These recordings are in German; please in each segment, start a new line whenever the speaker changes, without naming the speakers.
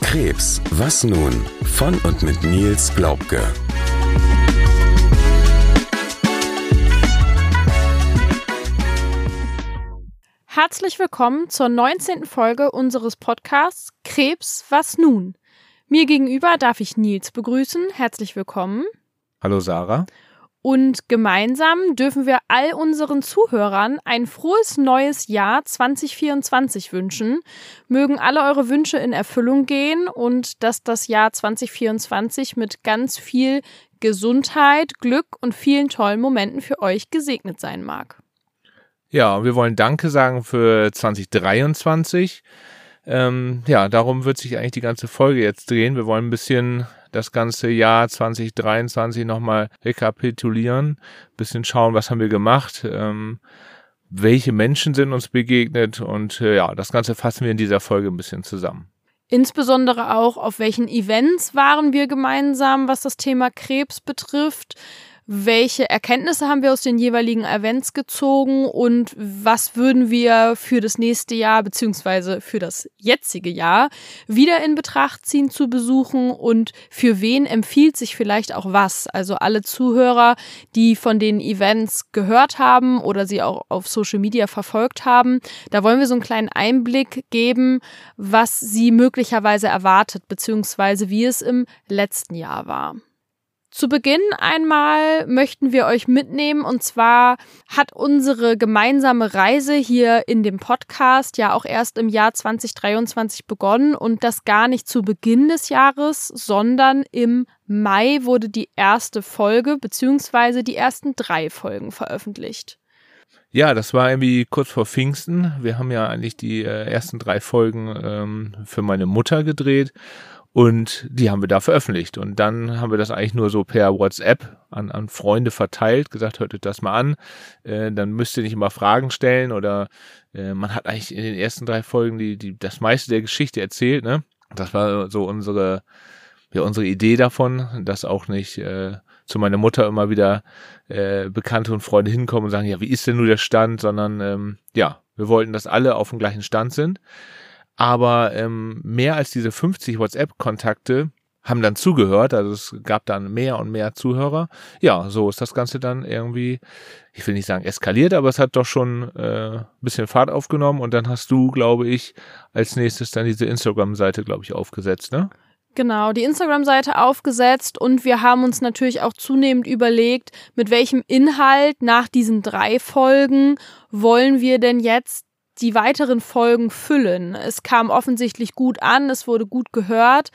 Krebs, was nun? Von und mit Nils Glaubke.
Herzlich willkommen zur 19. Folge unseres Podcasts Krebs, was nun? Mir gegenüber darf ich Nils begrüßen. Herzlich willkommen.
Hallo Sarah.
Und gemeinsam dürfen wir all unseren Zuhörern ein frohes neues Jahr 2024 wünschen. Mögen alle eure Wünsche in Erfüllung gehen und dass das Jahr 2024 mit ganz viel Gesundheit, Glück und vielen tollen Momenten für euch gesegnet sein mag.
Ja, wir wollen Danke sagen für 2023. Ähm, ja, darum wird sich eigentlich die ganze Folge jetzt drehen. Wir wollen ein bisschen das ganze Jahr 2023 nochmal rekapitulieren, bisschen schauen, was haben wir gemacht, ähm, welche Menschen sind uns begegnet und äh, ja, das Ganze fassen wir in dieser Folge ein bisschen zusammen.
Insbesondere auch, auf welchen Events waren wir gemeinsam, was das Thema Krebs betrifft welche Erkenntnisse haben wir aus den jeweiligen Events gezogen und was würden wir für das nächste Jahr beziehungsweise für das jetzige Jahr wieder in Betracht ziehen zu besuchen und für wen empfiehlt sich vielleicht auch was. Also alle Zuhörer, die von den Events gehört haben oder sie auch auf Social Media verfolgt haben, da wollen wir so einen kleinen Einblick geben, was sie möglicherweise erwartet beziehungsweise wie es im letzten Jahr war. Zu Beginn einmal möchten wir euch mitnehmen und zwar hat unsere gemeinsame Reise hier in dem Podcast ja auch erst im Jahr 2023 begonnen und das gar nicht zu Beginn des Jahres, sondern im Mai wurde die erste Folge beziehungsweise die ersten drei Folgen veröffentlicht.
Ja, das war irgendwie kurz vor Pfingsten. Wir haben ja eigentlich die äh, ersten drei Folgen ähm, für meine Mutter gedreht und die haben wir da veröffentlicht. Und dann haben wir das eigentlich nur so per WhatsApp an, an Freunde verteilt, gesagt, hört euch das mal an. Äh, dann müsst ihr nicht immer Fragen stellen oder äh, man hat eigentlich in den ersten drei Folgen die, die, das meiste der Geschichte erzählt, ne? Das war so unsere, ja, unsere Idee davon, dass auch nicht äh, zu meiner Mutter immer wieder äh, Bekannte und Freunde hinkommen und sagen, ja, wie ist denn nur der Stand, sondern ähm, ja, wir wollten, dass alle auf dem gleichen Stand sind. Aber ähm, mehr als diese 50 WhatsApp-Kontakte haben dann zugehört, also es gab dann mehr und mehr Zuhörer. Ja, so ist das Ganze dann irgendwie, ich will nicht sagen eskaliert, aber es hat doch schon äh, ein bisschen Fahrt aufgenommen und dann hast du, glaube ich, als nächstes dann diese Instagram-Seite, glaube ich, aufgesetzt, ne?
Genau, die Instagram-Seite aufgesetzt und wir haben uns natürlich auch zunehmend überlegt, mit welchem Inhalt nach diesen drei Folgen wollen wir denn jetzt die weiteren Folgen füllen. Es kam offensichtlich gut an, es wurde gut gehört.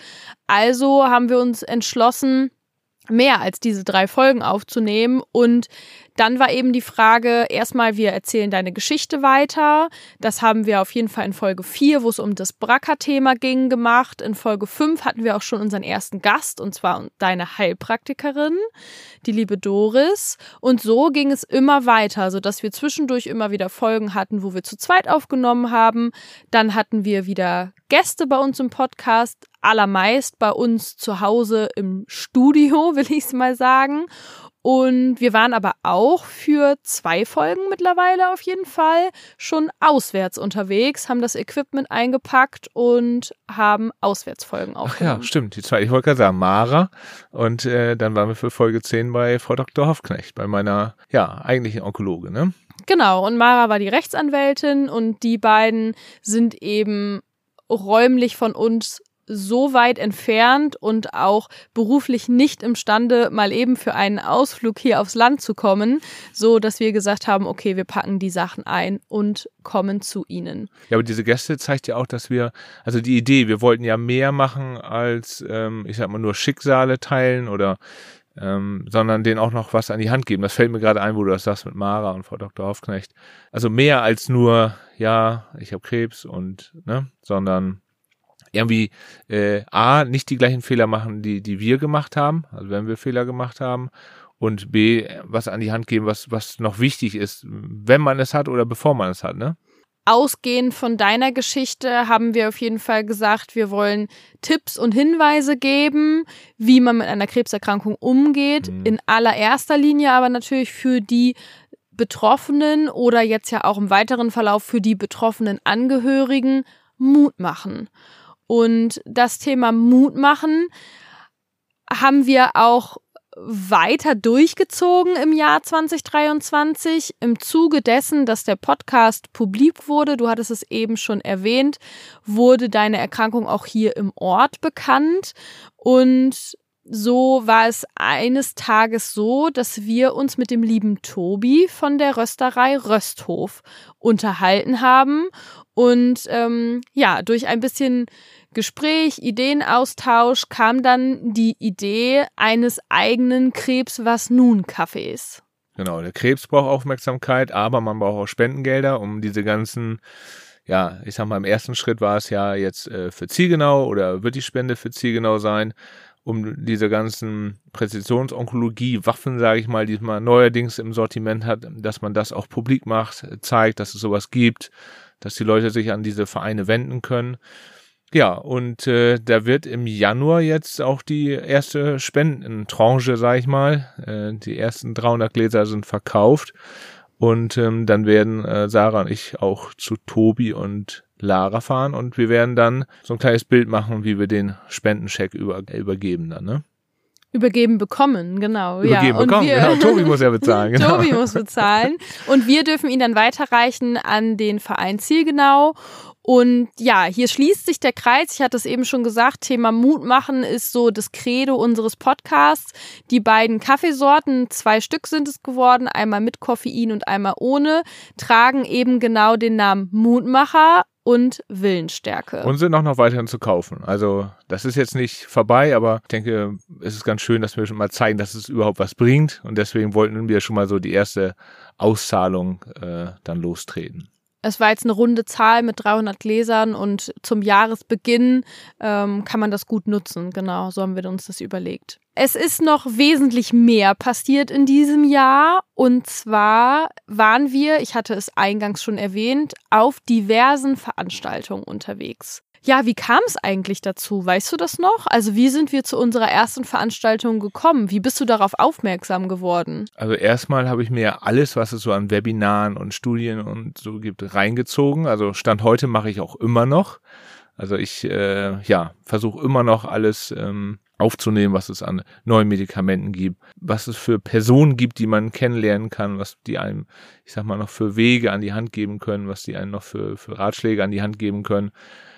Also haben wir uns entschlossen, mehr als diese drei Folgen aufzunehmen und dann war eben die Frage, erstmal, wir erzählen deine Geschichte weiter. Das haben wir auf jeden Fall in Folge 4, wo es um das Bracker-Thema ging, gemacht. In Folge 5 hatten wir auch schon unseren ersten Gast, und zwar deine Heilpraktikerin, die liebe Doris. Und so ging es immer weiter, sodass wir zwischendurch immer wieder Folgen hatten, wo wir zu zweit aufgenommen haben. Dann hatten wir wieder Gäste bei uns im Podcast, allermeist bei uns zu Hause im Studio, will ich es mal sagen. Und wir waren aber auch für zwei Folgen mittlerweile auf jeden Fall schon auswärts unterwegs, haben das Equipment eingepackt und haben Auswärtsfolgen aufgenommen.
Ach ja, stimmt. Die zwei, ich wollte gerade sagen, Mara. Und äh, dann waren wir für Folge 10 bei Frau Dr. Hoffknecht, bei meiner, ja, eigentlichen Onkologe, ne?
Genau. Und Mara war die Rechtsanwältin und die beiden sind eben räumlich von uns so weit entfernt und auch beruflich nicht imstande, mal eben für einen Ausflug hier aufs Land zu kommen, so dass wir gesagt haben, okay, wir packen die Sachen ein und kommen zu ihnen.
Ja, aber diese Gäste zeigt ja auch, dass wir, also die Idee, wir wollten ja mehr machen als, ähm, ich sag mal, nur Schicksale teilen oder ähm, sondern denen auch noch was an die Hand geben. Das fällt mir gerade ein, wo du das sagst mit Mara und Frau Dr. Hoffknecht. Also mehr als nur, ja, ich habe Krebs und, ne, sondern irgendwie äh, A, nicht die gleichen Fehler machen, die, die wir gemacht haben, also wenn wir Fehler gemacht haben, und B, was an die Hand geben, was, was noch wichtig ist, wenn man es hat oder bevor man es hat, ne?
Ausgehend von deiner Geschichte haben wir auf jeden Fall gesagt, wir wollen Tipps und Hinweise geben, wie man mit einer Krebserkrankung umgeht. Mhm. In allererster Linie aber natürlich für die Betroffenen oder jetzt ja auch im weiteren Verlauf für die betroffenen Angehörigen Mut machen. Und das Thema Mut machen haben wir auch weiter durchgezogen im Jahr 2023 im Zuge dessen, dass der Podcast publik wurde. Du hattest es eben schon erwähnt, wurde deine Erkrankung auch hier im Ort bekannt und so war es eines Tages so, dass wir uns mit dem lieben Tobi von der Rösterei Rösthof unterhalten haben und ähm, ja, durch ein bisschen Gespräch, Ideenaustausch kam dann die Idee eines eigenen Krebs was nun Cafés.
Genau, der Krebs braucht Aufmerksamkeit, aber man braucht auch Spendengelder, um diese ganzen ja, ich sag mal, im ersten Schritt war es ja jetzt äh, für Zielgenau oder wird die Spende für Zielgenau sein, um diese ganzen Präzisionsonkologie, Waffen, sage ich mal, die man neuerdings im Sortiment hat, dass man das auch publik macht, zeigt, dass es sowas gibt, dass die Leute sich an diese Vereine wenden können. Ja, und äh, da wird im Januar jetzt auch die erste Spendentranche, sag ich mal. Äh, die ersten 300 Gläser sind verkauft. Und ähm, dann werden äh, Sarah und ich auch zu Tobi und Lara fahren und wir werden dann so ein kleines Bild machen, wie wir den Spendencheck über, übergeben dann, ne?
Übergeben bekommen, genau.
Übergeben
ja.
bekommen,
wir,
genau. Tobi muss ja bezahlen. Genau.
Tobi muss bezahlen. Und wir dürfen ihn dann weiterreichen an den Verein Zielgenau. Und ja, hier schließt sich der Kreis. Ich hatte es eben schon gesagt, Thema Mut machen ist so das Credo unseres Podcasts. Die beiden Kaffeesorten, zwei Stück sind es geworden, einmal mit Koffein und einmal ohne, tragen eben genau den Namen Mutmacher und Willensstärke.
Und sind auch noch weiterhin zu kaufen. Also das ist jetzt nicht vorbei, aber ich denke, es ist ganz schön, dass wir schon mal zeigen, dass es überhaupt was bringt. Und deswegen wollten wir schon mal so die erste Auszahlung äh, dann lostreten.
Es war jetzt eine runde Zahl mit 300 Gläsern und zum Jahresbeginn ähm, kann man das gut nutzen. Genau, so haben wir uns das überlegt. Es ist noch wesentlich mehr passiert in diesem Jahr. Und zwar waren wir, ich hatte es eingangs schon erwähnt, auf diversen Veranstaltungen unterwegs. Ja, wie kam es eigentlich dazu? Weißt du das noch? Also wie sind wir zu unserer ersten Veranstaltung gekommen? Wie bist du darauf aufmerksam geworden?
Also erstmal habe ich mir alles, was es so an Webinaren und Studien und so gibt, reingezogen. Also Stand heute mache ich auch immer noch. Also ich äh, ja versuche immer noch alles ähm, aufzunehmen, was es an neuen Medikamenten gibt, was es für Personen gibt, die man kennenlernen kann, was die einem, ich sag mal, noch für Wege an die Hand geben können, was die einem noch für, für Ratschläge an die Hand geben können.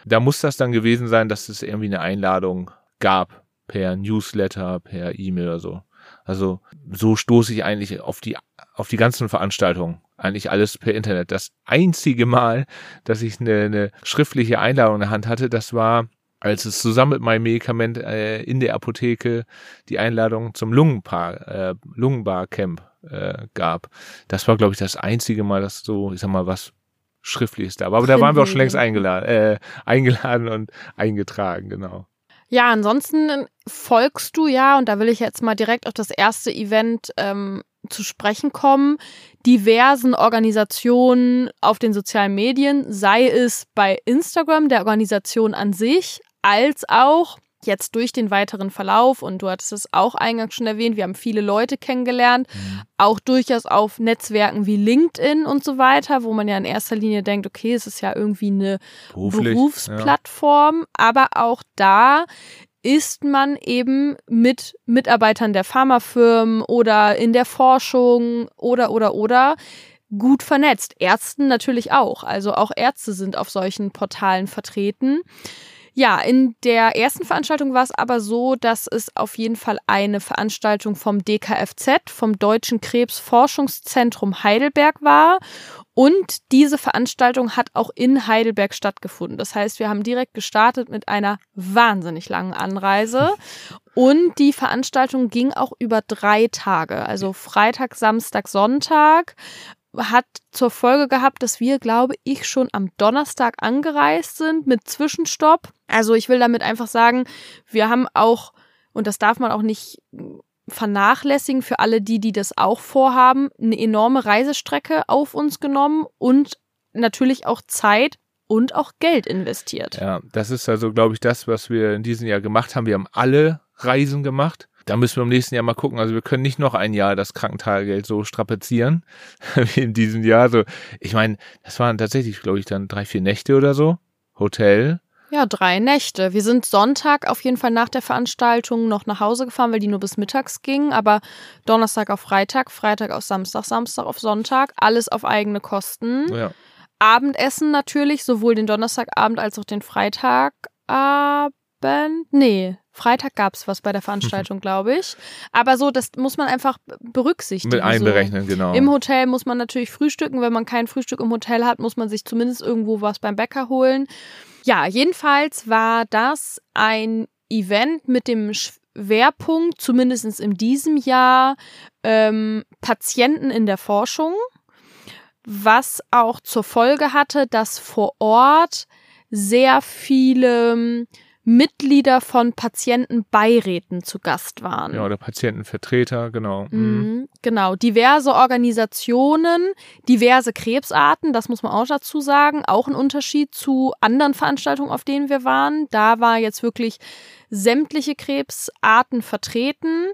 Da muss das dann gewesen sein, dass es irgendwie eine Einladung gab per Newsletter, per E-Mail oder so. Also so stoße ich eigentlich auf die auf die ganzen Veranstaltungen. Eigentlich alles per Internet. Das einzige Mal, dass ich eine, eine schriftliche Einladung in der Hand hatte, das war, als es zusammen mit meinem Medikament äh, in der Apotheke die Einladung zum Lungenbar, äh, Lungenbar-Camp äh, gab. Das war, glaube ich, das einzige Mal, dass so, ich sag mal, was Schriftliches da war. Aber da waren wir auch schon längst eingeladen, äh, eingeladen und eingetragen, genau.
Ja, ansonsten folgst du ja, und da will ich jetzt mal direkt auf das erste Event ähm, zu sprechen kommen, diversen Organisationen auf den sozialen Medien, sei es bei Instagram, der Organisation an sich, als auch jetzt durch den weiteren Verlauf, und du hattest es auch eingangs schon erwähnt, wir haben viele Leute kennengelernt, mhm. auch durchaus auf Netzwerken wie LinkedIn und so weiter, wo man ja in erster Linie denkt, okay, es ist ja irgendwie eine Beruflich, Berufsplattform, ja. aber auch da ist man eben mit Mitarbeitern der Pharmafirmen oder in der Forschung oder oder oder gut vernetzt. Ärzten natürlich auch. Also auch Ärzte sind auf solchen Portalen vertreten. Ja, in der ersten Veranstaltung war es aber so, dass es auf jeden Fall eine Veranstaltung vom DKFZ, vom Deutschen Krebsforschungszentrum Heidelberg war. Und diese Veranstaltung hat auch in Heidelberg stattgefunden. Das heißt, wir haben direkt gestartet mit einer wahnsinnig langen Anreise. Und die Veranstaltung ging auch über drei Tage. Also Freitag, Samstag, Sonntag hat zur Folge gehabt, dass wir, glaube ich, schon am Donnerstag angereist sind mit Zwischenstopp. Also ich will damit einfach sagen, wir haben auch, und das darf man auch nicht vernachlässigen für alle die, die das auch vorhaben, eine enorme Reisestrecke auf uns genommen und natürlich auch Zeit und auch Geld investiert.
Ja, das ist also, glaube ich, das, was wir in diesem Jahr gemacht haben. Wir haben alle Reisen gemacht da müssen wir im nächsten Jahr mal gucken. Also wir können nicht noch ein Jahr das Krankentagegeld so strapazieren wie in diesem Jahr. So, ich meine, das waren tatsächlich, glaube ich, dann drei, vier Nächte oder so. Hotel.
Ja, drei Nächte. Wir sind Sonntag auf jeden Fall nach der Veranstaltung noch nach Hause gefahren, weil die nur bis mittags ging. Aber Donnerstag auf Freitag, Freitag auf Samstag, Samstag auf Sonntag, alles auf eigene Kosten.
Ja.
Abendessen natürlich, sowohl den Donnerstagabend als auch den Freitagabend. Nee, Freitag gab es was bei der Veranstaltung, glaube ich. Aber so, das muss man einfach berücksichtigen.
Mit einberechnen, so. genau.
Im Hotel muss man natürlich frühstücken. Wenn man kein Frühstück im Hotel hat, muss man sich zumindest irgendwo was beim Bäcker holen. Ja, jedenfalls war das ein Event mit dem Schwerpunkt, zumindest in diesem Jahr, ähm, Patienten in der Forschung was auch zur Folge hatte, dass vor Ort sehr viele Mitglieder von Patientenbeiräten zu Gast waren.
Ja, oder Patientenvertreter, genau.
Mhm. Mhm, genau, diverse Organisationen, diverse Krebsarten, das muss man auch dazu sagen. Auch ein Unterschied zu anderen Veranstaltungen, auf denen wir waren. Da war jetzt wirklich sämtliche Krebsarten vertreten,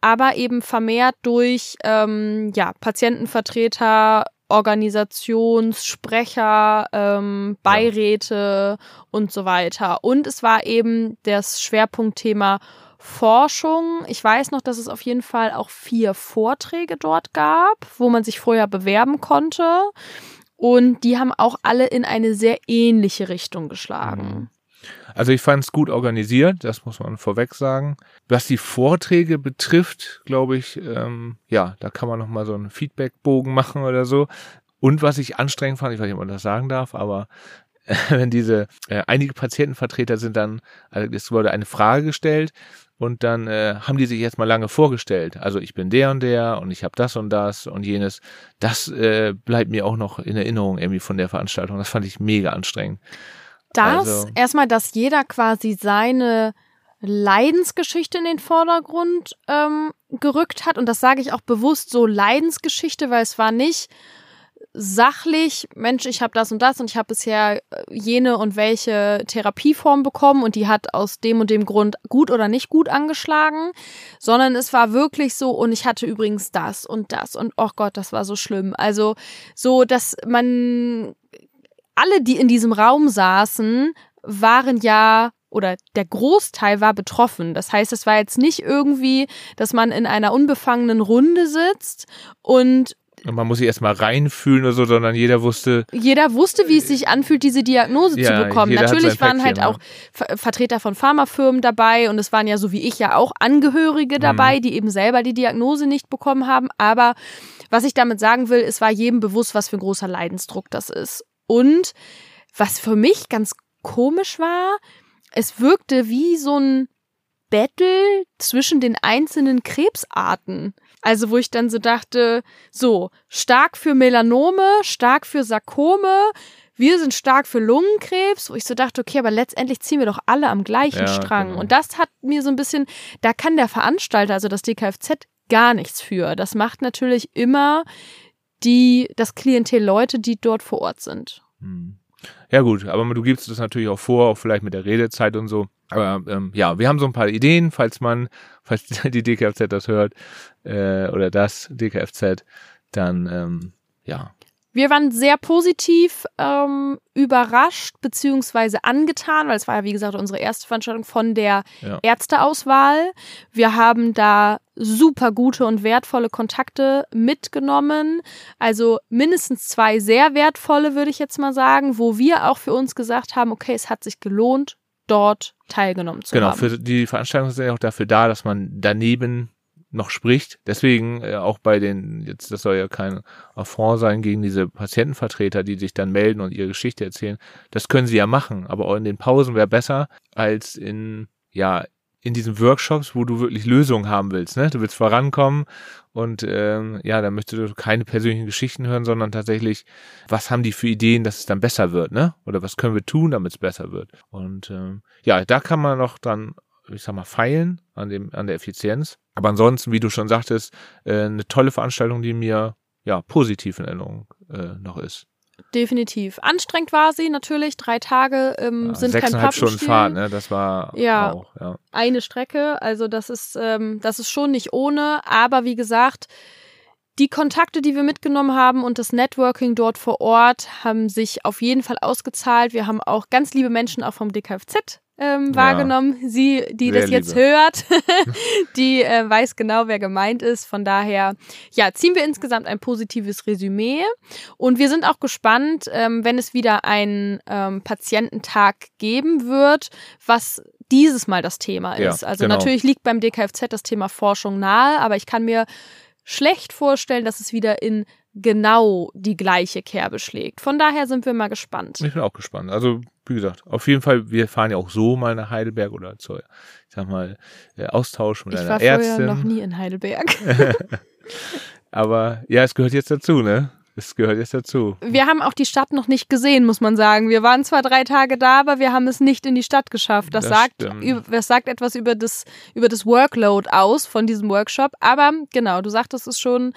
aber eben vermehrt durch ähm, ja, Patientenvertreter, Organisationssprecher, ähm, Beiräte ja. und so weiter. Und es war eben das Schwerpunktthema Forschung. Ich weiß noch, dass es auf jeden Fall auch vier Vorträge dort gab, wo man sich vorher bewerben konnte. Und die haben auch alle in eine sehr ähnliche Richtung geschlagen. Mhm.
Also ich fand es gut organisiert, das muss man vorweg sagen. Was die Vorträge betrifft, glaube ich, ähm, ja, da kann man noch mal so einen Feedbackbogen machen oder so. Und was ich anstrengend fand, ich weiß nicht, ob man das sagen darf, aber äh, wenn diese äh, einige Patientenvertreter sind dann, also es wurde eine Frage gestellt und dann äh, haben die sich jetzt mal lange vorgestellt. Also ich bin der und der und ich habe das und das und jenes. Das äh, bleibt mir auch noch in Erinnerung irgendwie von der Veranstaltung. Das fand ich mega anstrengend.
Das also, erstmal, dass jeder quasi seine Leidensgeschichte in den Vordergrund ähm, gerückt hat. Und das sage ich auch bewusst so Leidensgeschichte, weil es war nicht sachlich, Mensch, ich habe das und das und ich habe bisher äh, jene und welche Therapieform bekommen und die hat aus dem und dem Grund gut oder nicht gut angeschlagen, sondern es war wirklich so und ich hatte übrigens das und das und oh Gott, das war so schlimm. Also so, dass man alle, die in diesem Raum saßen, waren ja oder der Großteil war betroffen. Das heißt, es war jetzt nicht irgendwie, dass man in einer unbefangenen Runde sitzt und
man muss sich erstmal reinfühlen oder so, sondern jeder wusste.
Jeder wusste, wie es sich anfühlt, diese Diagnose ja, zu bekommen. Natürlich waren halt auch Vertreter von Pharmafirmen dabei und es waren ja so wie ich ja auch Angehörige mhm. dabei, mhm. die eben selber die Diagnose nicht bekommen haben. Aber was ich damit sagen will, es war jedem bewusst, was für ein großer Leidensdruck das ist. Und was für mich ganz komisch war, es wirkte wie so ein Battle zwischen den einzelnen Krebsarten. Also wo ich dann so dachte, so, stark für Melanome, stark für Sarkome, wir sind stark für Lungenkrebs, wo ich so dachte, okay, aber letztendlich ziehen wir doch alle am gleichen ja, Strang. Genau. Und das hat mir so ein bisschen, da kann der Veranstalter, also das DKFZ, gar nichts für. Das macht natürlich immer die, das Klientel Leute, die dort vor Ort sind. Hm.
Ja gut, aber du gibst das natürlich auch vor, auch vielleicht mit der Redezeit und so. Aber ähm, ja, wir haben so ein paar Ideen, falls man, falls die DKFZ das hört äh, oder das DKFZ, dann ähm, ja,
wir waren sehr positiv ähm, überrascht beziehungsweise angetan, weil es war ja wie gesagt unsere erste Veranstaltung von der ja. Ärzteauswahl. Wir haben da super gute und wertvolle Kontakte mitgenommen. Also mindestens zwei sehr wertvolle, würde ich jetzt mal sagen, wo wir auch für uns gesagt haben, okay, es hat sich gelohnt, dort teilgenommen zu
genau,
haben.
Genau, für die Veranstaltungen sind ja auch dafür da, dass man daneben noch spricht. Deswegen äh, auch bei den, jetzt das soll ja kein Affront sein gegen diese Patientenvertreter, die sich dann melden und ihre Geschichte erzählen. Das können sie ja machen, aber auch in den Pausen wäre besser als in, ja, in diesen Workshops, wo du wirklich Lösungen haben willst. Ne? Du willst vorankommen und ähm, ja, dann möchtest du keine persönlichen Geschichten hören, sondern tatsächlich, was haben die für Ideen, dass es dann besser wird, ne? Oder was können wir tun, damit es besser wird? Und ähm, ja, da kann man noch dann ich sag mal, feilen an dem, an der Effizienz. Aber ansonsten, wie du schon sagtest, äh, eine tolle Veranstaltung, die mir ja positiv in Erinnerung äh, noch ist.
definitiv. Anstrengend war sie natürlich. Drei Tage ähm,
Ja,
sind kein
sechseinhalb Stunden
Pappenstiel.
Fahrt, ne? Das war
Ja.
auch, ja.
eine Strecke. Also das ist, ähm, das ist schon nicht ohne. Aber wie gesagt, die Kontakte, die wir mitgenommen haben und das Networking dort vor Ort haben sich auf jeden Fall ausgezahlt. Wir haben auch ganz liebe Menschen auch vom DKFZ ähm,
Ja.
wahrgenommen. Sie, die
Sehr
das jetzt
liebe.
hört, die äh, weiß genau, wer gemeint ist. Von daher, ja, ziehen wir insgesamt ein positives Resümee. Und wir sind auch gespannt, ähm, wenn es wieder einen ähm, Patiententag geben wird, was dieses Mal das Thema
Ja,
ist. Also
genau.
natürlich liegt beim DKFZ das Thema Forschung nahe, aber ich kann mir schlecht vorstellen, dass es wieder in genau die gleiche Kerbe schlägt. Von daher sind wir mal gespannt.
Ich bin auch gespannt. Also, wie gesagt, auf jeden Fall, wir fahren ja auch so mal nach Heidelberg oder zur, ich sag mal, äh, Austausch mit
Ich
einer
war vorher
Ärztin.
noch nie in Heidelberg.
Aber ja, es gehört jetzt dazu, ne? Es gehört jetzt dazu.
Wir haben auch die Stadt noch nicht gesehen, muss man sagen. Wir waren zwar drei Tage da, aber wir haben es nicht in die Stadt geschafft. Das,
Das
sagt,
stimmt.
das sagt etwas über das, über das Workload aus von diesem Workshop. Aber genau, du sagtest es schon,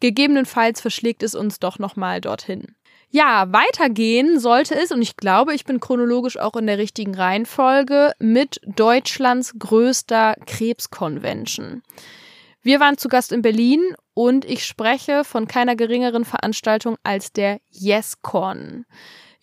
gegebenenfalls verschlägt es uns doch nochmal dorthin. Ja, weitergehen sollte es, und ich glaube, ich bin chronologisch auch in der richtigen Reihenfolge, mit Deutschlands größter Krebsconvention. Wir waren zu Gast in Berlin und ich spreche von keiner geringeren Veranstaltung als der YesCon.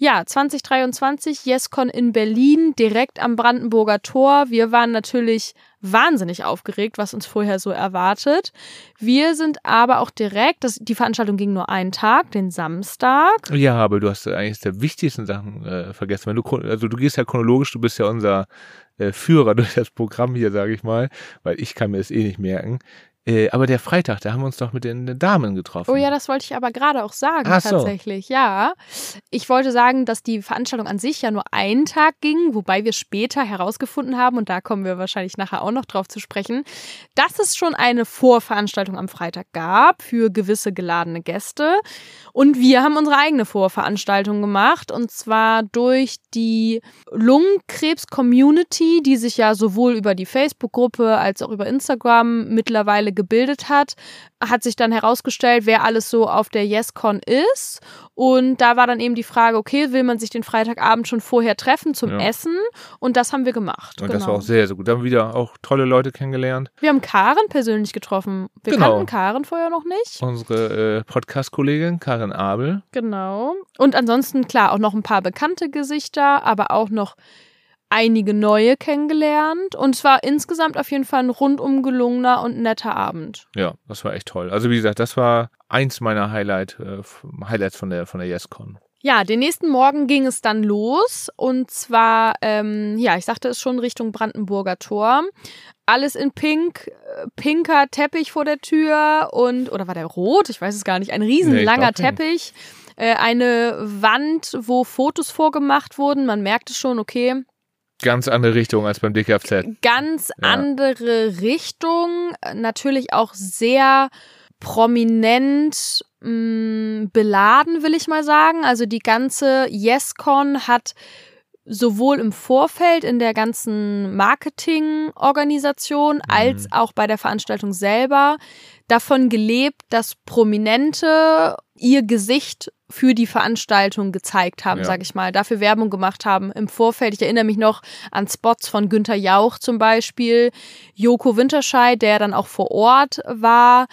Ja, 2023 YesCon in Berlin, direkt am Brandenburger Tor. Wir waren natürlich wahnsinnig aufgeregt, was uns vorher so erwartet. Wir sind aber auch direkt, das, die Veranstaltung ging nur einen Tag, den Samstag.
Ja, aber du hast eigentlich der wichtigsten Sachen äh, vergessen. Wenn du also du gehst ja chronologisch, du bist ja unser äh, Führer durch das Programm hier, sage ich mal, weil ich kann mir das eh nicht merken. Äh, aber der Freitag, da haben wir uns doch mit den Damen getroffen.
Oh ja, das wollte ich aber gerade auch sagen,
Ach so.
tatsächlich. Ja. Ich wollte sagen, dass die Veranstaltung an sich ja nur einen Tag ging, wobei wir später herausgefunden haben, und da kommen wir wahrscheinlich nachher auch noch drauf zu sprechen, dass es schon eine Vorveranstaltung am Freitag gab für gewisse geladene Gäste. Und wir haben unsere eigene Vorveranstaltung gemacht, und zwar durch die Lungenkrebs-Community, die sich ja sowohl über die Facebook-Gruppe als auch über Instagram mittlerweile gebildet hat, hat sich dann herausgestellt, wer alles so auf der YesCon ist. Und da war dann eben die Frage, okay, will man sich den Freitagabend schon vorher treffen zum
Ja.
Essen? Und das haben wir gemacht.
Und
genau.
das war auch sehr, sehr gut. Da haben wir wieder auch tolle Leute kennengelernt.
wir haben Karen persönlich getroffen. Wir
Genau.
kannten Karen vorher noch nicht.
Unsere äh, Podcast-Kollegin Karin Abel.
Genau. Und ansonsten, klar, auch noch ein paar bekannte Gesichter, aber auch noch einige neue kennengelernt. Und es war insgesamt auf jeden Fall ein rundum gelungener und netter Abend.
Ja, das war echt toll. Also wie gesagt, das war eins meiner Highlight, äh, Highlights von der von der YesCon.
Ja, den nächsten Morgen ging es dann los. Und zwar, ähm, ja, ich sagte es schon, Richtung Brandenburger Tor. Alles in pink, äh, pinker Teppich vor der Tür und, oder war der rot? Ich weiß es gar nicht. Ein riesen
Nee.
Teppich. Äh, eine Wand, wo Fotos vorgemacht wurden. Man merkte schon, okay,
Ganz andere Richtung als beim DKFZ.
ganz
Ja.
andere Richtung. Natürlich auch sehr prominent mh, beladen, will ich mal sagen. Also die ganze YesCon hat sowohl im Vorfeld in der ganzen Marketingorganisation als auch bei der Veranstaltung selber davon gelebt, dass Prominente ihr Gesicht für die Veranstaltung gezeigt haben,
Ja.
sag ich mal, dafür Werbung gemacht haben im Vorfeld. Ich erinnere mich noch an Spots von Günther Jauch zum Beispiel, Joko Winterscheid, der dann auch vor Ort war.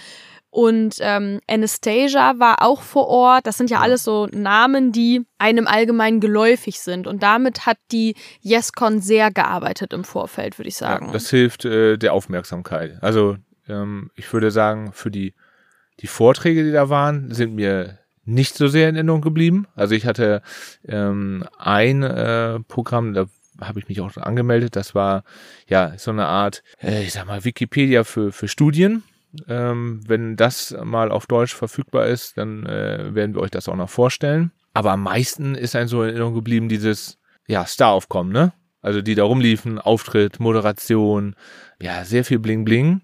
Und ähm, Anastasia war auch vor Ort. Das sind ja,
Ja.
alles so Namen, die einem allgemein geläufig sind. Und damit hat die YesCon sehr gearbeitet im Vorfeld, würde ich sagen.
Ja, das hilft äh, der Aufmerksamkeit. Also ähm, ich würde sagen, für die, die Vorträge, die da waren, sind mir nicht so sehr in Erinnerung geblieben. Also ich hatte ähm, ein äh, Programm, da habe ich mich auch angemeldet. Das war ja so eine Art, äh, ich sag mal, Wikipedia für, für Studien. Ähm, wenn das mal auf Deutsch verfügbar ist, dann äh, werden wir euch das auch noch vorstellen. Aber am meisten ist ein so in Erinnerung geblieben dieses ja, Staraufkommen, ne? Also die da rumliefen, Auftritt, Moderation, ja, sehr viel Bling Bling.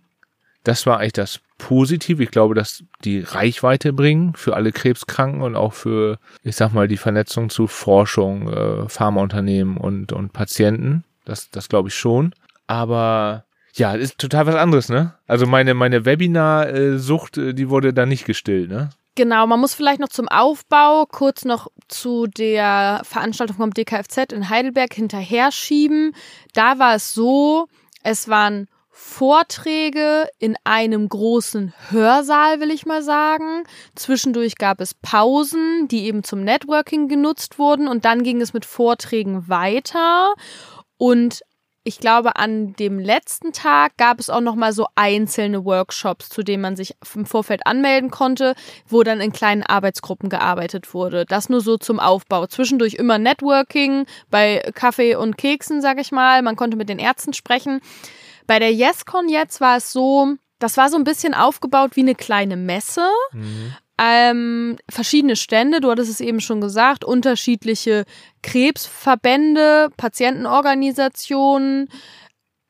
Das war eigentlich das Positive. Ich glaube, dass die Reichweite bringen für alle Krebskranken und auch für, ich sag mal, die Vernetzung zu Forschung, äh, Pharmaunternehmen und, und Patienten. Das, das glaube ich schon. Aber ja, ist total was anderes, ne? Also meine, meine Webinar-Sucht, äh, die wurde da nicht gestillt, ne?
Genau, man muss vielleicht noch zum Aufbau kurz noch zu der Veranstaltung vom DKFZ in Heidelberg hinterher schieben. Da war es so, es waren Vorträge in einem großen Hörsaal, will ich mal sagen. Zwischendurch gab es Pausen, die eben zum Networking genutzt wurden und dann ging es mit Vorträgen weiter. Und ich glaube, an dem letzten Tag gab es auch noch mal so einzelne Workshops, zu denen man sich im Vorfeld anmelden konnte, wo dann in kleinen Arbeitsgruppen gearbeitet wurde. Das nur so zum Aufbau. Zwischendurch immer Networking bei Kaffee und Keksen, sag ich mal. Man konnte mit den Ärzten sprechen. Bei der YesCon jetzt war es so, das war so ein bisschen aufgebaut wie eine kleine Messe. Mhm. Ähm, verschiedene Stände, du hattest es eben schon gesagt, unterschiedliche Krebsverbände, Patientenorganisationen,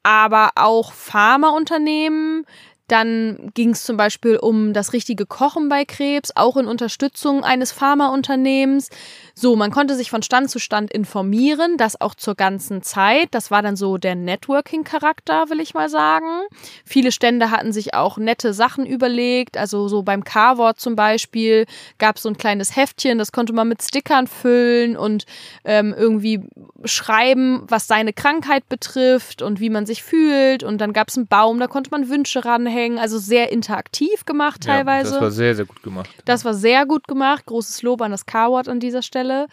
aber auch Pharmaunternehmen, dann ging es zum Beispiel um das richtige Kochen bei Krebs, auch in Unterstützung eines Pharmaunternehmens. So, man konnte sich von Stand zu Stand informieren, das auch zur ganzen Zeit. Das war dann so der Networking-Charakter, will ich mal sagen. Viele Stände hatten sich auch nette Sachen überlegt. Also so beim K-Wort zum Beispiel gab es so ein kleines Heftchen, das konnte man mit Stickern füllen und ähm, irgendwie schreiben, was seine Krankheit betrifft und wie man sich fühlt. Und dann gab es einen Baum, da konnte man Wünsche ranhängen ranhängen. Also sehr interaktiv gemacht teilweise.
Ja, das war sehr, sehr gut gemacht.
Das war sehr gut gemacht. Großes Lob an das Carwort an dieser Stelle.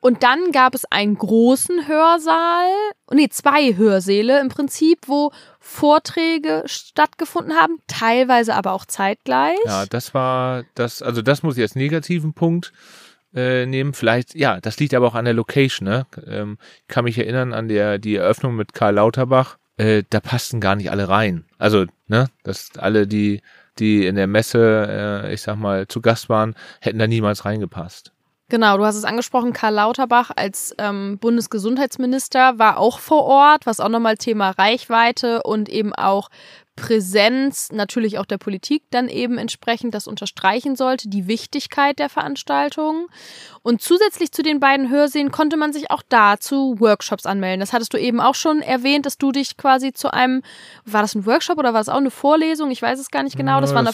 Und dann gab es einen großen Hörsaal, nee, zwei Hörsäle im Prinzip, wo Vorträge stattgefunden haben, teilweise aber auch zeitgleich.
Ja, das war das, also das muss ich als negativen Punkt äh, nehmen. Vielleicht, ja, das liegt aber auch an der Location. Ne? Ähm, ich kann mich erinnern an der die Eröffnung mit Karl Lauterbach äh, da passten gar nicht alle rein. Also, ne, dass alle, die, die in der Messe, äh, ich sag mal, zu Gast waren, hätten da niemals reingepasst.
Genau, du hast es angesprochen, Karl Lauterbach als ähm, Bundesgesundheitsminister war auch vor Ort, was auch nochmal Thema Reichweite und eben auch Präsenz natürlich auch der Politik dann eben entsprechend das unterstreichen sollte, die Wichtigkeit der Veranstaltung. Und zusätzlich zu den beiden Hörsälen konnte man sich auch dazu Workshops anmelden. Das hattest du eben auch schon erwähnt, dass du dich quasi zu einem, war das ein Workshop oder war das auch eine Vorlesung? Ich weiß es gar nicht genau. Das war eine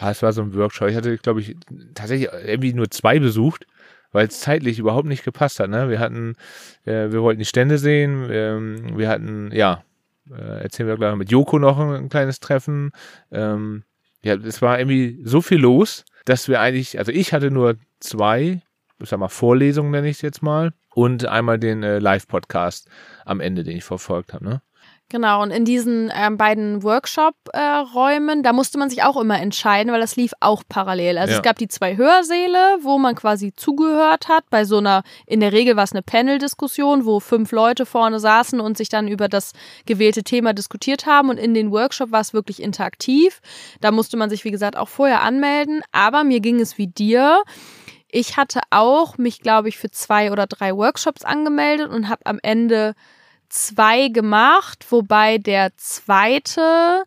ja, es war so ein Workshop. Ich hatte, glaube ich, tatsächlich irgendwie nur zwei besucht weil es zeitlich überhaupt nicht gepasst hat. Ne? Wir hatten, äh, wir wollten die Stände sehen, ähm, wir hatten, ja, äh, erzählen wir gleich mit Joko noch ein, ein kleines Treffen. Ähm, ja, es war irgendwie so viel los, dass wir eigentlich, also ich hatte nur zwei, ich sag mal, Vorlesungen nenne ich es jetzt mal, und einmal den äh, Live-Podcast am Ende, den ich verfolgt habe. Ne?
Genau, und in diesen ähm, beiden Workshop-Räumen, äh, da musste man sich auch immer entscheiden, weil das lief auch parallel. Also ja. es gab die zwei Hörsäle, wo man quasi zugehört hat. Bei so einer, in der Regel war es eine Panel-Diskussion, wo fünf Leute vorne saßen und sich dann über das gewählte Thema diskutiert haben. Und in den Workshop war es wirklich interaktiv. Da musste man sich, wie gesagt, auch vorher anmelden. Aber mir ging es wie dir. Ich hatte auch mich, glaube ich, für zwei oder drei Workshops angemeldet und habe am Ende zwei gemacht, wobei der zweite,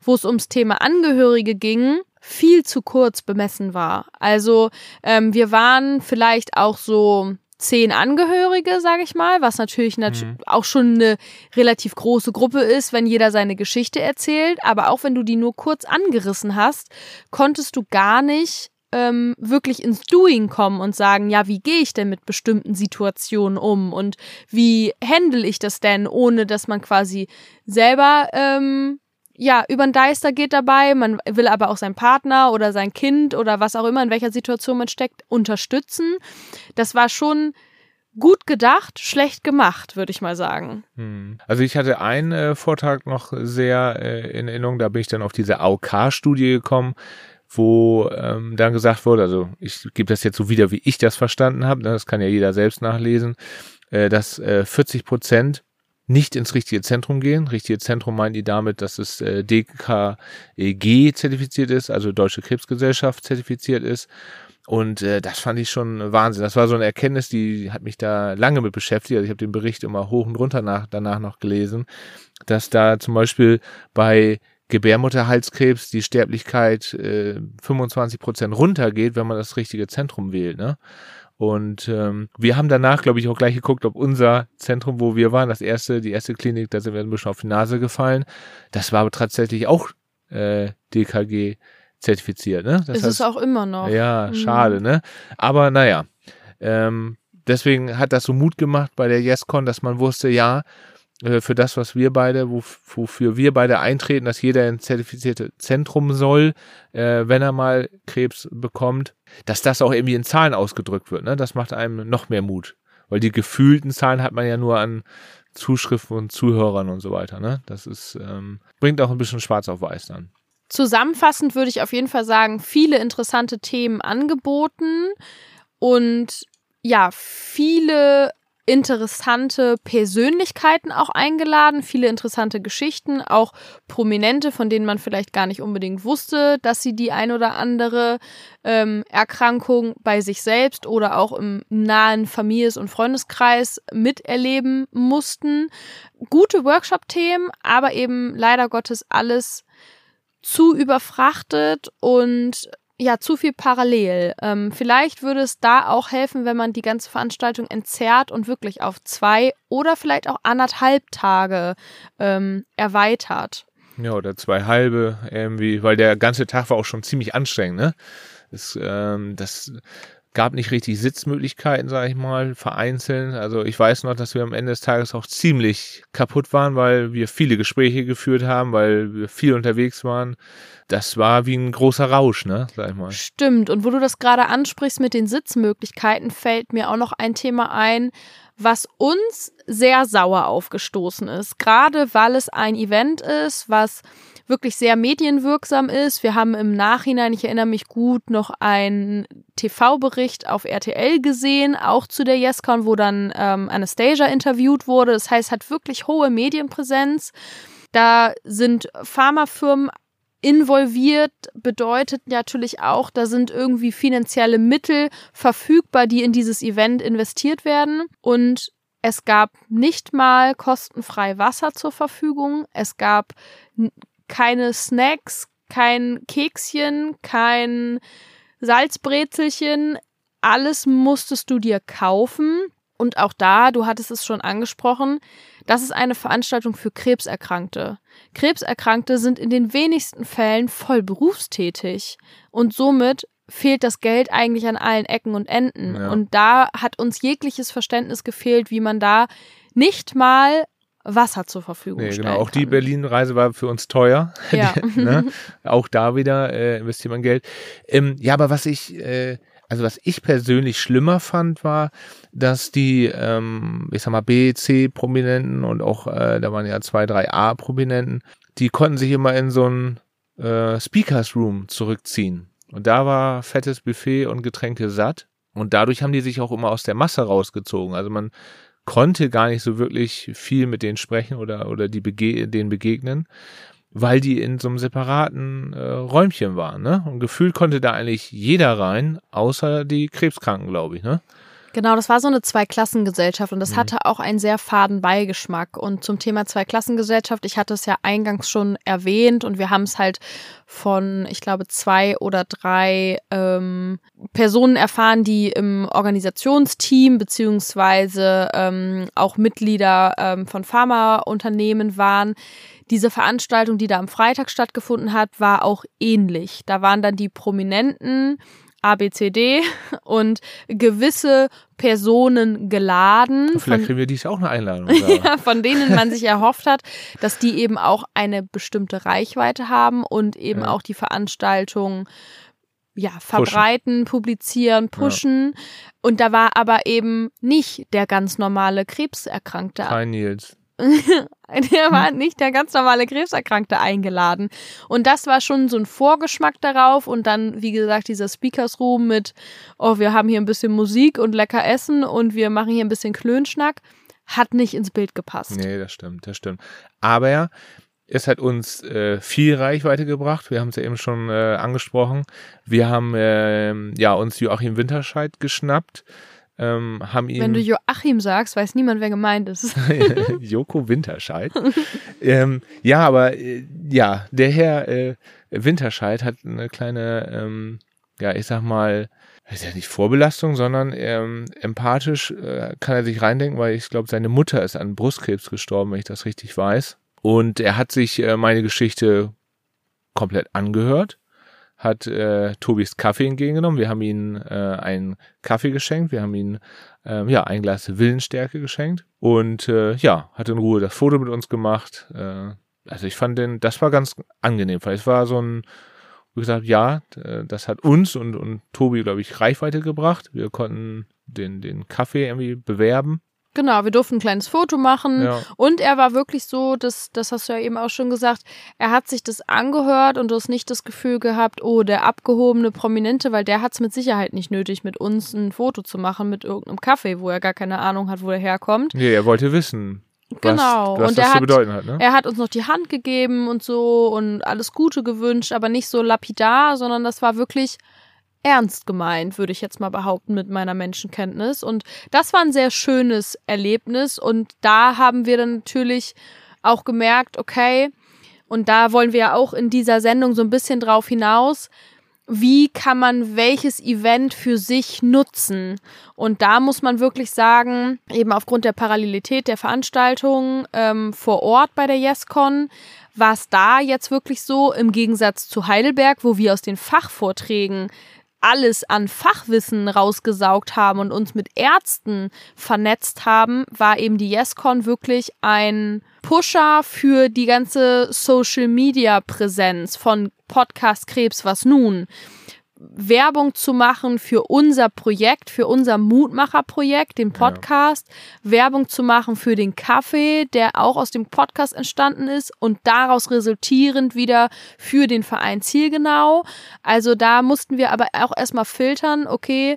wo es ums Thema Angehörige ging, viel zu kurz bemessen war. Also ähm, wir waren vielleicht auch so zehn Angehörige, sage ich mal, was natürlich nat mhm. auch schon eine relativ große Gruppe ist, wenn jeder seine Geschichte erzählt. Aber auch wenn du die nur kurz angerissen hast, konntest du gar nicht ähm, wirklich ins Doing kommen und sagen, ja, wie gehe ich denn mit bestimmten Situationen um und wie handle ich das denn, ohne dass man quasi selber ähm, ja über den Deister geht dabei. Man will aber auch seinen Partner oder sein Kind oder was auch immer in welcher Situation man steckt unterstützen. Das war schon gut gedacht, schlecht gemacht, würde ich mal sagen.
Hm. Also ich hatte einen äh, Vortrag noch sehr äh, in Erinnerung, da bin ich dann auf diese AOK-Studie gekommen, wo ähm, dann gesagt wurde, also ich gebe das jetzt so wieder, wie ich das verstanden habe, ne, das kann ja jeder selbst nachlesen, äh, dass äh, 40 Prozent nicht ins richtige Zentrum gehen. Richtige Zentrum meinen die damit, dass es äh, DKEG zertifiziert ist, also Deutsche Krebsgesellschaft zertifiziert ist. Und äh, das fand ich schon Wahnsinn. Das war so eine Erkenntnis, die hat mich da lange mit beschäftigt. Also ich habe den Bericht immer hoch und runter nach, danach noch gelesen, dass da zum Beispiel bei Gebärmutterhalskrebs die Sterblichkeit äh, 25 Prozent runtergeht, wenn man das richtige Zentrum wählt. Ne? Und ähm, wir haben danach, glaube ich, auch gleich geguckt, ob unser Zentrum, wo wir waren, das erste, die erste Klinik, da sind wir ein bisschen auf die Nase gefallen. Das war aber tatsächlich auch äh, DKG zertifiziert, ne?
Das ist heißt, es auch immer noch.
Ja, mhm. schade, ne? Aber naja, ähm, deswegen hat das so Mut gemacht bei der YesCon, dass man wusste, ja, äh, für das, was wir beide, wofür wir beide eintreten, dass jeder ein zertifiziertes Zentrum soll, äh, wenn er mal Krebs bekommt, dass das auch irgendwie in Zahlen ausgedrückt wird. Ne? Das macht einem noch mehr Mut. Weil die gefühlten Zahlen hat man ja nur an Zuschriften und Zuhörern und so weiter. Ne? Das ist, ähm, bringt auch ein bisschen schwarz auf weiß dann.
Zusammenfassend würde ich auf jeden Fall sagen, viele interessante Themen angeboten und ja, viele interessante Persönlichkeiten auch eingeladen, viele interessante Geschichten, auch prominente, von denen man vielleicht gar nicht unbedingt wusste, dass sie die ein oder andere ähm, Erkrankung bei sich selbst oder auch im nahen Families- und Freundeskreis miterleben mussten. Gute Workshop-Themen, aber eben leider Gottes alles zu überfrachtet und ja, zu viel parallel. Ähm, vielleicht würde es da auch helfen, wenn man die ganze Veranstaltung entzerrt und wirklich auf zwei oder vielleicht auch anderthalb Tage ähm, erweitert.
Ja, oder zwei halbe irgendwie, weil der ganze Tag war auch schon ziemlich anstrengend, ne? Das, ähm, das gab nicht richtig Sitzmöglichkeiten, sage ich mal, vereinzelt. Also ich weiß noch, dass wir am Ende des Tages auch ziemlich kaputt waren, weil wir viele Gespräche geführt haben, weil wir viel unterwegs waren. Das war wie ein großer Rausch, ne, sag ich mal.
Stimmt. Und wo du das gerade ansprichst mit den Sitzmöglichkeiten, fällt mir auch noch ein Thema ein, was uns sehr sauer aufgestoßen ist. Gerade weil es ein Event ist, was wirklich sehr medienwirksam ist. Wir haben im Nachhinein, ich erinnere mich gut, noch einen TV-Bericht auf RTL gesehen, auch zu der YesCon, wo dann ähm, Anastasia interviewt wurde. Das heißt, hat wirklich hohe Medienpräsenz. Da sind Pharmafirmen involviert bedeutet natürlich auch, da sind irgendwie finanzielle Mittel verfügbar, die in dieses Event investiert werden. Und es gab nicht mal kostenfrei Wasser zur Verfügung. Es gab keine Snacks, kein Kekschen, kein Salzbrezelchen. Alles musstest du dir kaufen. Und auch da, du hattest es schon angesprochen, das ist eine Veranstaltung für Krebserkrankte. Krebserkrankte sind in den wenigsten Fällen voll berufstätig und somit fehlt das Geld eigentlich an allen Ecken und Enden. Ja. Und da hat uns jegliches Verständnis gefehlt, wie man da nicht mal Wasser zur Verfügung nee,
Genau, auch kann. die Berlin-Reise war für uns teuer. Ja. ne? Auch da wieder äh, investiert man Geld. Ähm, ja, aber was ich, äh, also was ich persönlich schlimmer fand, war, dass die, ähm, ich sag mal, B, C-Prominenten und auch, äh, da waren ja zwei, drei A-Prominenten, die konnten sich immer in so ein äh, Speakers Room zurückziehen. Und da war fettes Buffet und Getränke satt. Und dadurch haben die sich auch immer aus der Masse rausgezogen. Also man konnte gar nicht so wirklich viel mit denen sprechen oder, oder die bege denen begegnen, weil die in so einem separaten äh, Räumchen waren. Ne? Und gefühlt konnte da eigentlich jeder rein, außer die Krebskranken, glaube ich. Ne?
Genau, das war so eine Zweiklassengesellschaft und das mhm. hatte auch einen sehr faden Beigeschmack. Und zum Thema Zweiklassengesellschaft, ich hatte es ja eingangs schon erwähnt und wir haben es halt von, ich glaube, zwei oder drei ähm, Personen erfahren, die im Organisationsteam beziehungsweise ähm, auch Mitglieder ähm, von Pharmaunternehmen waren. Diese Veranstaltung, die da am Freitag stattgefunden hat, war auch ähnlich. Da waren dann die Prominenten, ABCD und gewisse Personen geladen.
Vielleicht von, kriegen wir dies auch eine Einladung.
ja, von denen man sich erhofft hat, dass die eben auch eine bestimmte Reichweite haben und eben ja. auch die Veranstaltung ja, verbreiten, pushen. publizieren, pushen. Ja. Und da war aber eben nicht der ganz normale Krebserkrankte.
Kein Nils.
der war nicht der ganz normale Krebserkrankte eingeladen. Und das war schon so ein Vorgeschmack darauf. Und dann, wie gesagt, dieser Speakers Room mit, oh, wir haben hier ein bisschen Musik und lecker Essen und wir machen hier ein bisschen Klönschnack, hat nicht ins Bild gepasst.
Nee, das stimmt, das stimmt. Aber es hat uns äh, viel Reichweite gebracht. Wir haben es ja eben schon äh, angesprochen. Wir haben äh, ja uns Joachim Winterscheid geschnappt ähm, haben ihn.
Wenn du Joachim sagst, weiß niemand, wer gemeint ist.
Joko Winterscheid. ähm, ja, aber äh, ja, der Herr äh, Winterscheid hat eine kleine, ähm, ja, ich sag mal, ist ja nicht Vorbelastung, sondern ähm, empathisch äh, kann er sich reindenken, weil ich glaube, seine Mutter ist an Brustkrebs gestorben, wenn ich das richtig weiß. Und er hat sich äh, meine Geschichte komplett angehört hat äh, Tobis Kaffee entgegengenommen. Wir haben ihm äh, einen Kaffee geschenkt. Wir haben ihm äh, ja ein Glas Willensstärke geschenkt und äh, ja hat in Ruhe das Foto mit uns gemacht. Äh, also ich fand den, das war ganz angenehm, weil es war so ein wie gesagt, ja, das hat uns und, und Tobi, glaube ich, Reichweite gebracht. Wir konnten den, den Kaffee irgendwie bewerben.
Genau, wir durften ein kleines Foto machen
Ja.
und er war wirklich so, das, das hast du ja eben auch schon gesagt, er hat sich das angehört und du hast nicht das Gefühl gehabt, oh, der abgehobene Prominente, weil der hat es mit Sicherheit nicht nötig, mit uns ein Foto zu machen mit irgendeinem Kaffee, wo er gar keine Ahnung hat, wo er herkommt.
Nee, er wollte wissen, was,
Genau.
was
Und
das
er
zu
hat-
bedeuten hat. Ne?
Er hat uns noch die Hand gegeben und so und alles Gute gewünscht, aber nicht so lapidar, sondern das war wirklich ernst gemeint, würde ich jetzt mal behaupten, mit meiner Menschenkenntnis. Und das war ein sehr schönes Erlebnis. Und da haben wir dann natürlich auch gemerkt, okay, und da wollen wir ja auch in dieser Sendung so ein bisschen drauf hinaus, wie kann man welches Event für sich nutzen? Und da muss man wirklich sagen, eben aufgrund der Parallelität der Veranstaltung ähm, vor Ort bei der YesCon, war es da jetzt wirklich so, im Gegensatz zu Heidelberg, wo wir aus den Fachvorträgen alles an Fachwissen rausgesaugt haben und uns mit Ärzten vernetzt haben, war eben die YesCon wirklich ein Pusher für die ganze Social Media Präsenz von Podcast Krebs was nun. Werbung zu machen für unser Projekt, für unser Mutmacher-Projekt, den Podcast, Werbung zu machen für den Kaffee, der auch aus dem Podcast entstanden ist und daraus resultierend wieder für den Verein Zielgenau. Also da mussten wir aber auch erstmal filtern, okay,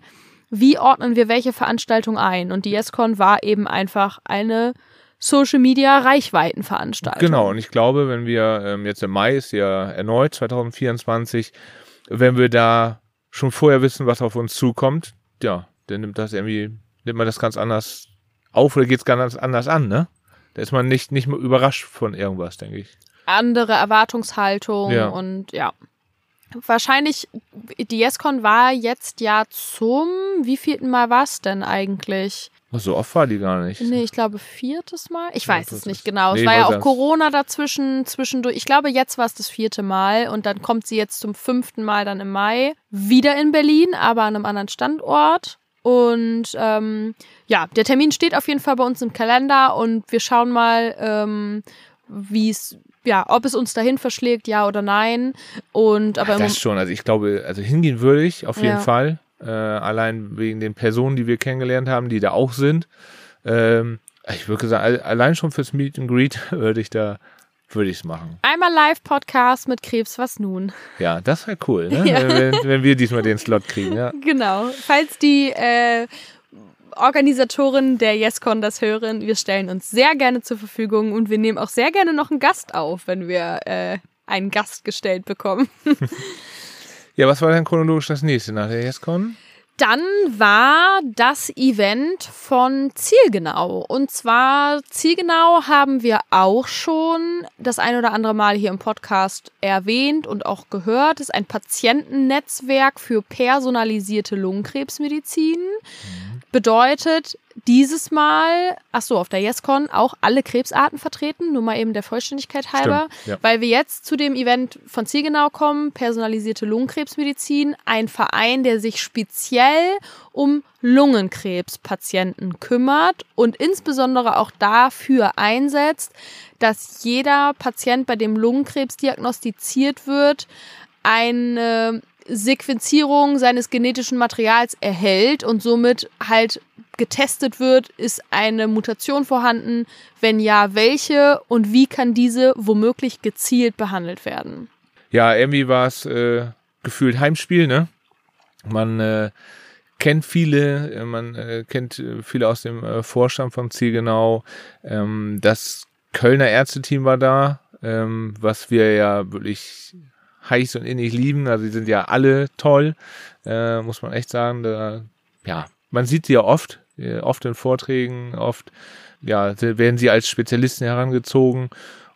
wie ordnen wir welche Veranstaltung ein? Und die YesCon war eben einfach eine Social Media Reichweitenveranstaltung.
Genau, und ich glaube, wenn wir ähm, jetzt im Mai ist ja erneut 2024, wenn wir da schon vorher wissen, was auf uns zukommt, ja, dann nimmt das irgendwie, nimmt man das ganz anders auf oder geht es ganz anders an, ne? Da ist man nicht, nicht mehr überrascht von irgendwas, denke ich.
andere Erwartungshaltung
Ja.
und ja. Wahrscheinlich, die YesCon war jetzt ja zum, wie vierten Mal war es denn eigentlich?
So oft war die gar nicht.
Nee, ich glaube viertes Mal. Ich
Ja,
weiß
das
es nicht genau.
nee,
es war ja auch. Corona dazwischen, zwischendurch. Ich glaube, jetzt war es das vierte Mal und dann kommt sie jetzt zum fünften Mal dann im Mai wieder in Berlin, aber an einem anderen Standort. Und ähm, ja, der Termin steht auf jeden Fall bei uns im Kalender und wir schauen mal, ähm, wie es, ja, ob es uns dahin verschlägt, ja oder nein. Und aber
Ach, das schon, also ich glaube, also hingehen würde ich auf jeden
Ja.
Fall. Äh, allein wegen den Personen, die wir kennengelernt haben, die da auch sind. Ähm, ich würde sagen, alle- allein schon fürs Meet and Greet würde ich da, würde ich es machen.
einmal Live-Podcast mit Krebs, was nun?
Ja, das wäre cool, ne?
Ja.
wenn, wenn wir diesmal den Slot kriegen, ja.
Genau. Falls die äh, Organisatoren der YesCon das hören, wir stellen uns sehr gerne zur Verfügung und wir nehmen auch sehr gerne noch einen Gast auf, wenn wir äh, einen Gast gestellt bekommen.
Ja, was war denn chronologisch das nächste nach der YesCon?
Dann war das Event von Zielgenau. Und zwar Zielgenau haben wir auch schon das ein oder andere Mal hier im Podcast erwähnt und auch gehört. Es ist ein Patientennetzwerk für personalisierte Lungenkrebsmedizin. Bedeutet dieses Mal, ach so, auf der YesCon auch alle Krebsarten vertreten, nur mal eben der Vollständigkeit halber,
Stimmt, ja.
weil wir jetzt zu dem Event von Zielgenau kommen, personalisierte Lungenkrebsmedizin, ein Verein, der sich speziell um Lungenkrebspatienten kümmert und insbesondere auch dafür einsetzt, dass jeder Patient, bei dem Lungenkrebs diagnostiziert wird, eine Sequenzierung seines genetischen Materials erhält und somit halt getestet wird, ist eine Mutation vorhanden, wenn ja, welche und wie kann diese womöglich gezielt behandelt werden.
Ja, irgendwie war es äh, gefühlt Heimspiel, ne? Man äh, kennt viele, äh, man äh, kennt äh, viele aus dem äh, Vorstand von Zielgenau. Ähm, das Kölner Ärzteteam war da, ähm, was wir ja wirklich heiß und innig lieben. Also die sind ja alle toll, äh, muss man echt sagen. Da, ja, man sieht sie ja oft, äh, oft in Vorträgen, oft ja, werden sie als Spezialisten herangezogen.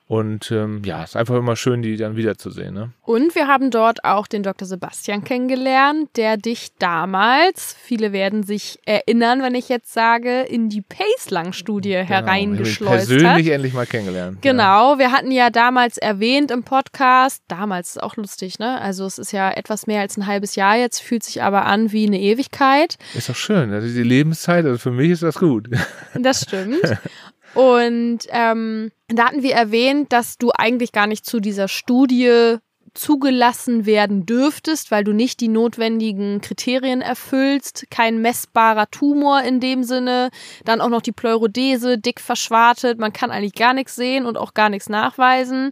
Und ähm, ja, ist einfach immer schön, die dann wiederzusehen. Ne?
Und wir haben dort auch den Dr. Sebastian kennengelernt, der dich damals, viele werden sich erinnern, wenn ich jetzt sage, in die Pacelang-Studie genau, hereingeschleust hat.
Persönlich endlich mal kennengelernt.
Genau, ja. wir hatten ja damals erwähnt im Podcast, damals ist auch lustig, ne? Also es ist ja etwas mehr als ein halbes Jahr jetzt, fühlt sich aber an wie eine Ewigkeit.
Ist doch schön, also die Lebenszeit, also für mich ist das gut.
Das stimmt. Und ähm, da hatten wir erwähnt, dass du eigentlich gar nicht zu dieser Studie zugelassen werden dürftest, weil du nicht die notwendigen Kriterien erfüllst, kein messbarer Tumor in dem Sinne, dann auch noch die Pleurodese dick verschwartet, man kann eigentlich gar nichts sehen und auch gar nichts nachweisen.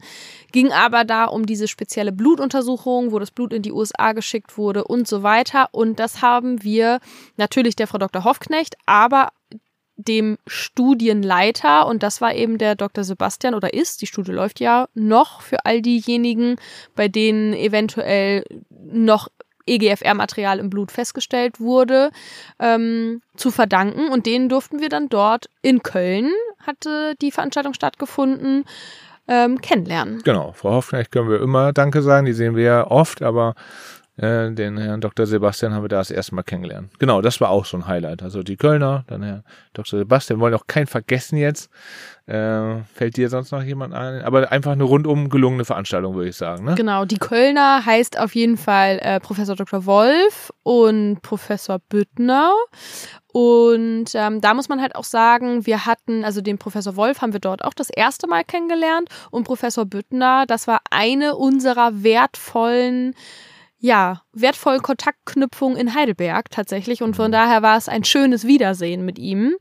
Ging aber da um diese spezielle Blutuntersuchung, wo das Blut in die USA geschickt wurde und so weiter. Und das haben wir natürlich der Frau Dr. Hoffknecht, aber dem Studienleiter und das war eben der Dr. Sebastian oder ist, die Studie läuft ja noch für all diejenigen, bei denen eventuell noch EGFR-Material im Blut festgestellt wurde, ähm, zu verdanken. Und den durften wir dann dort in Köln, hatte die Veranstaltung stattgefunden, ähm, kennenlernen.
Genau, Frau Hoffknecht können wir immer Danke sagen, die sehen wir ja oft, aber äh, den Herrn Dr. Sebastian haben wir da das erste Mal kennengelernt. Genau, das war auch so ein Highlight. Also die Kölner, dann Herr Dr. Sebastian, wollen auch keinen vergessen jetzt. Äh, fällt dir sonst noch jemand ein? Aber einfach eine rundum gelungene Veranstaltung, würde ich sagen. Ne?
Genau, die Kölner heißt auf jeden Fall äh, Professor Dr. Wolf und Professor Büttner. Und ähm, da muss man halt auch sagen, wir hatten, also den Professor Wolf haben wir dort auch das erste Mal kennengelernt und Professor Büttner, das war eine unserer wertvollen ja, wertvollen Kontaktknüpfung in Heidelberg tatsächlich. Und von daher war es ein schönes Wiedersehen mit ihm.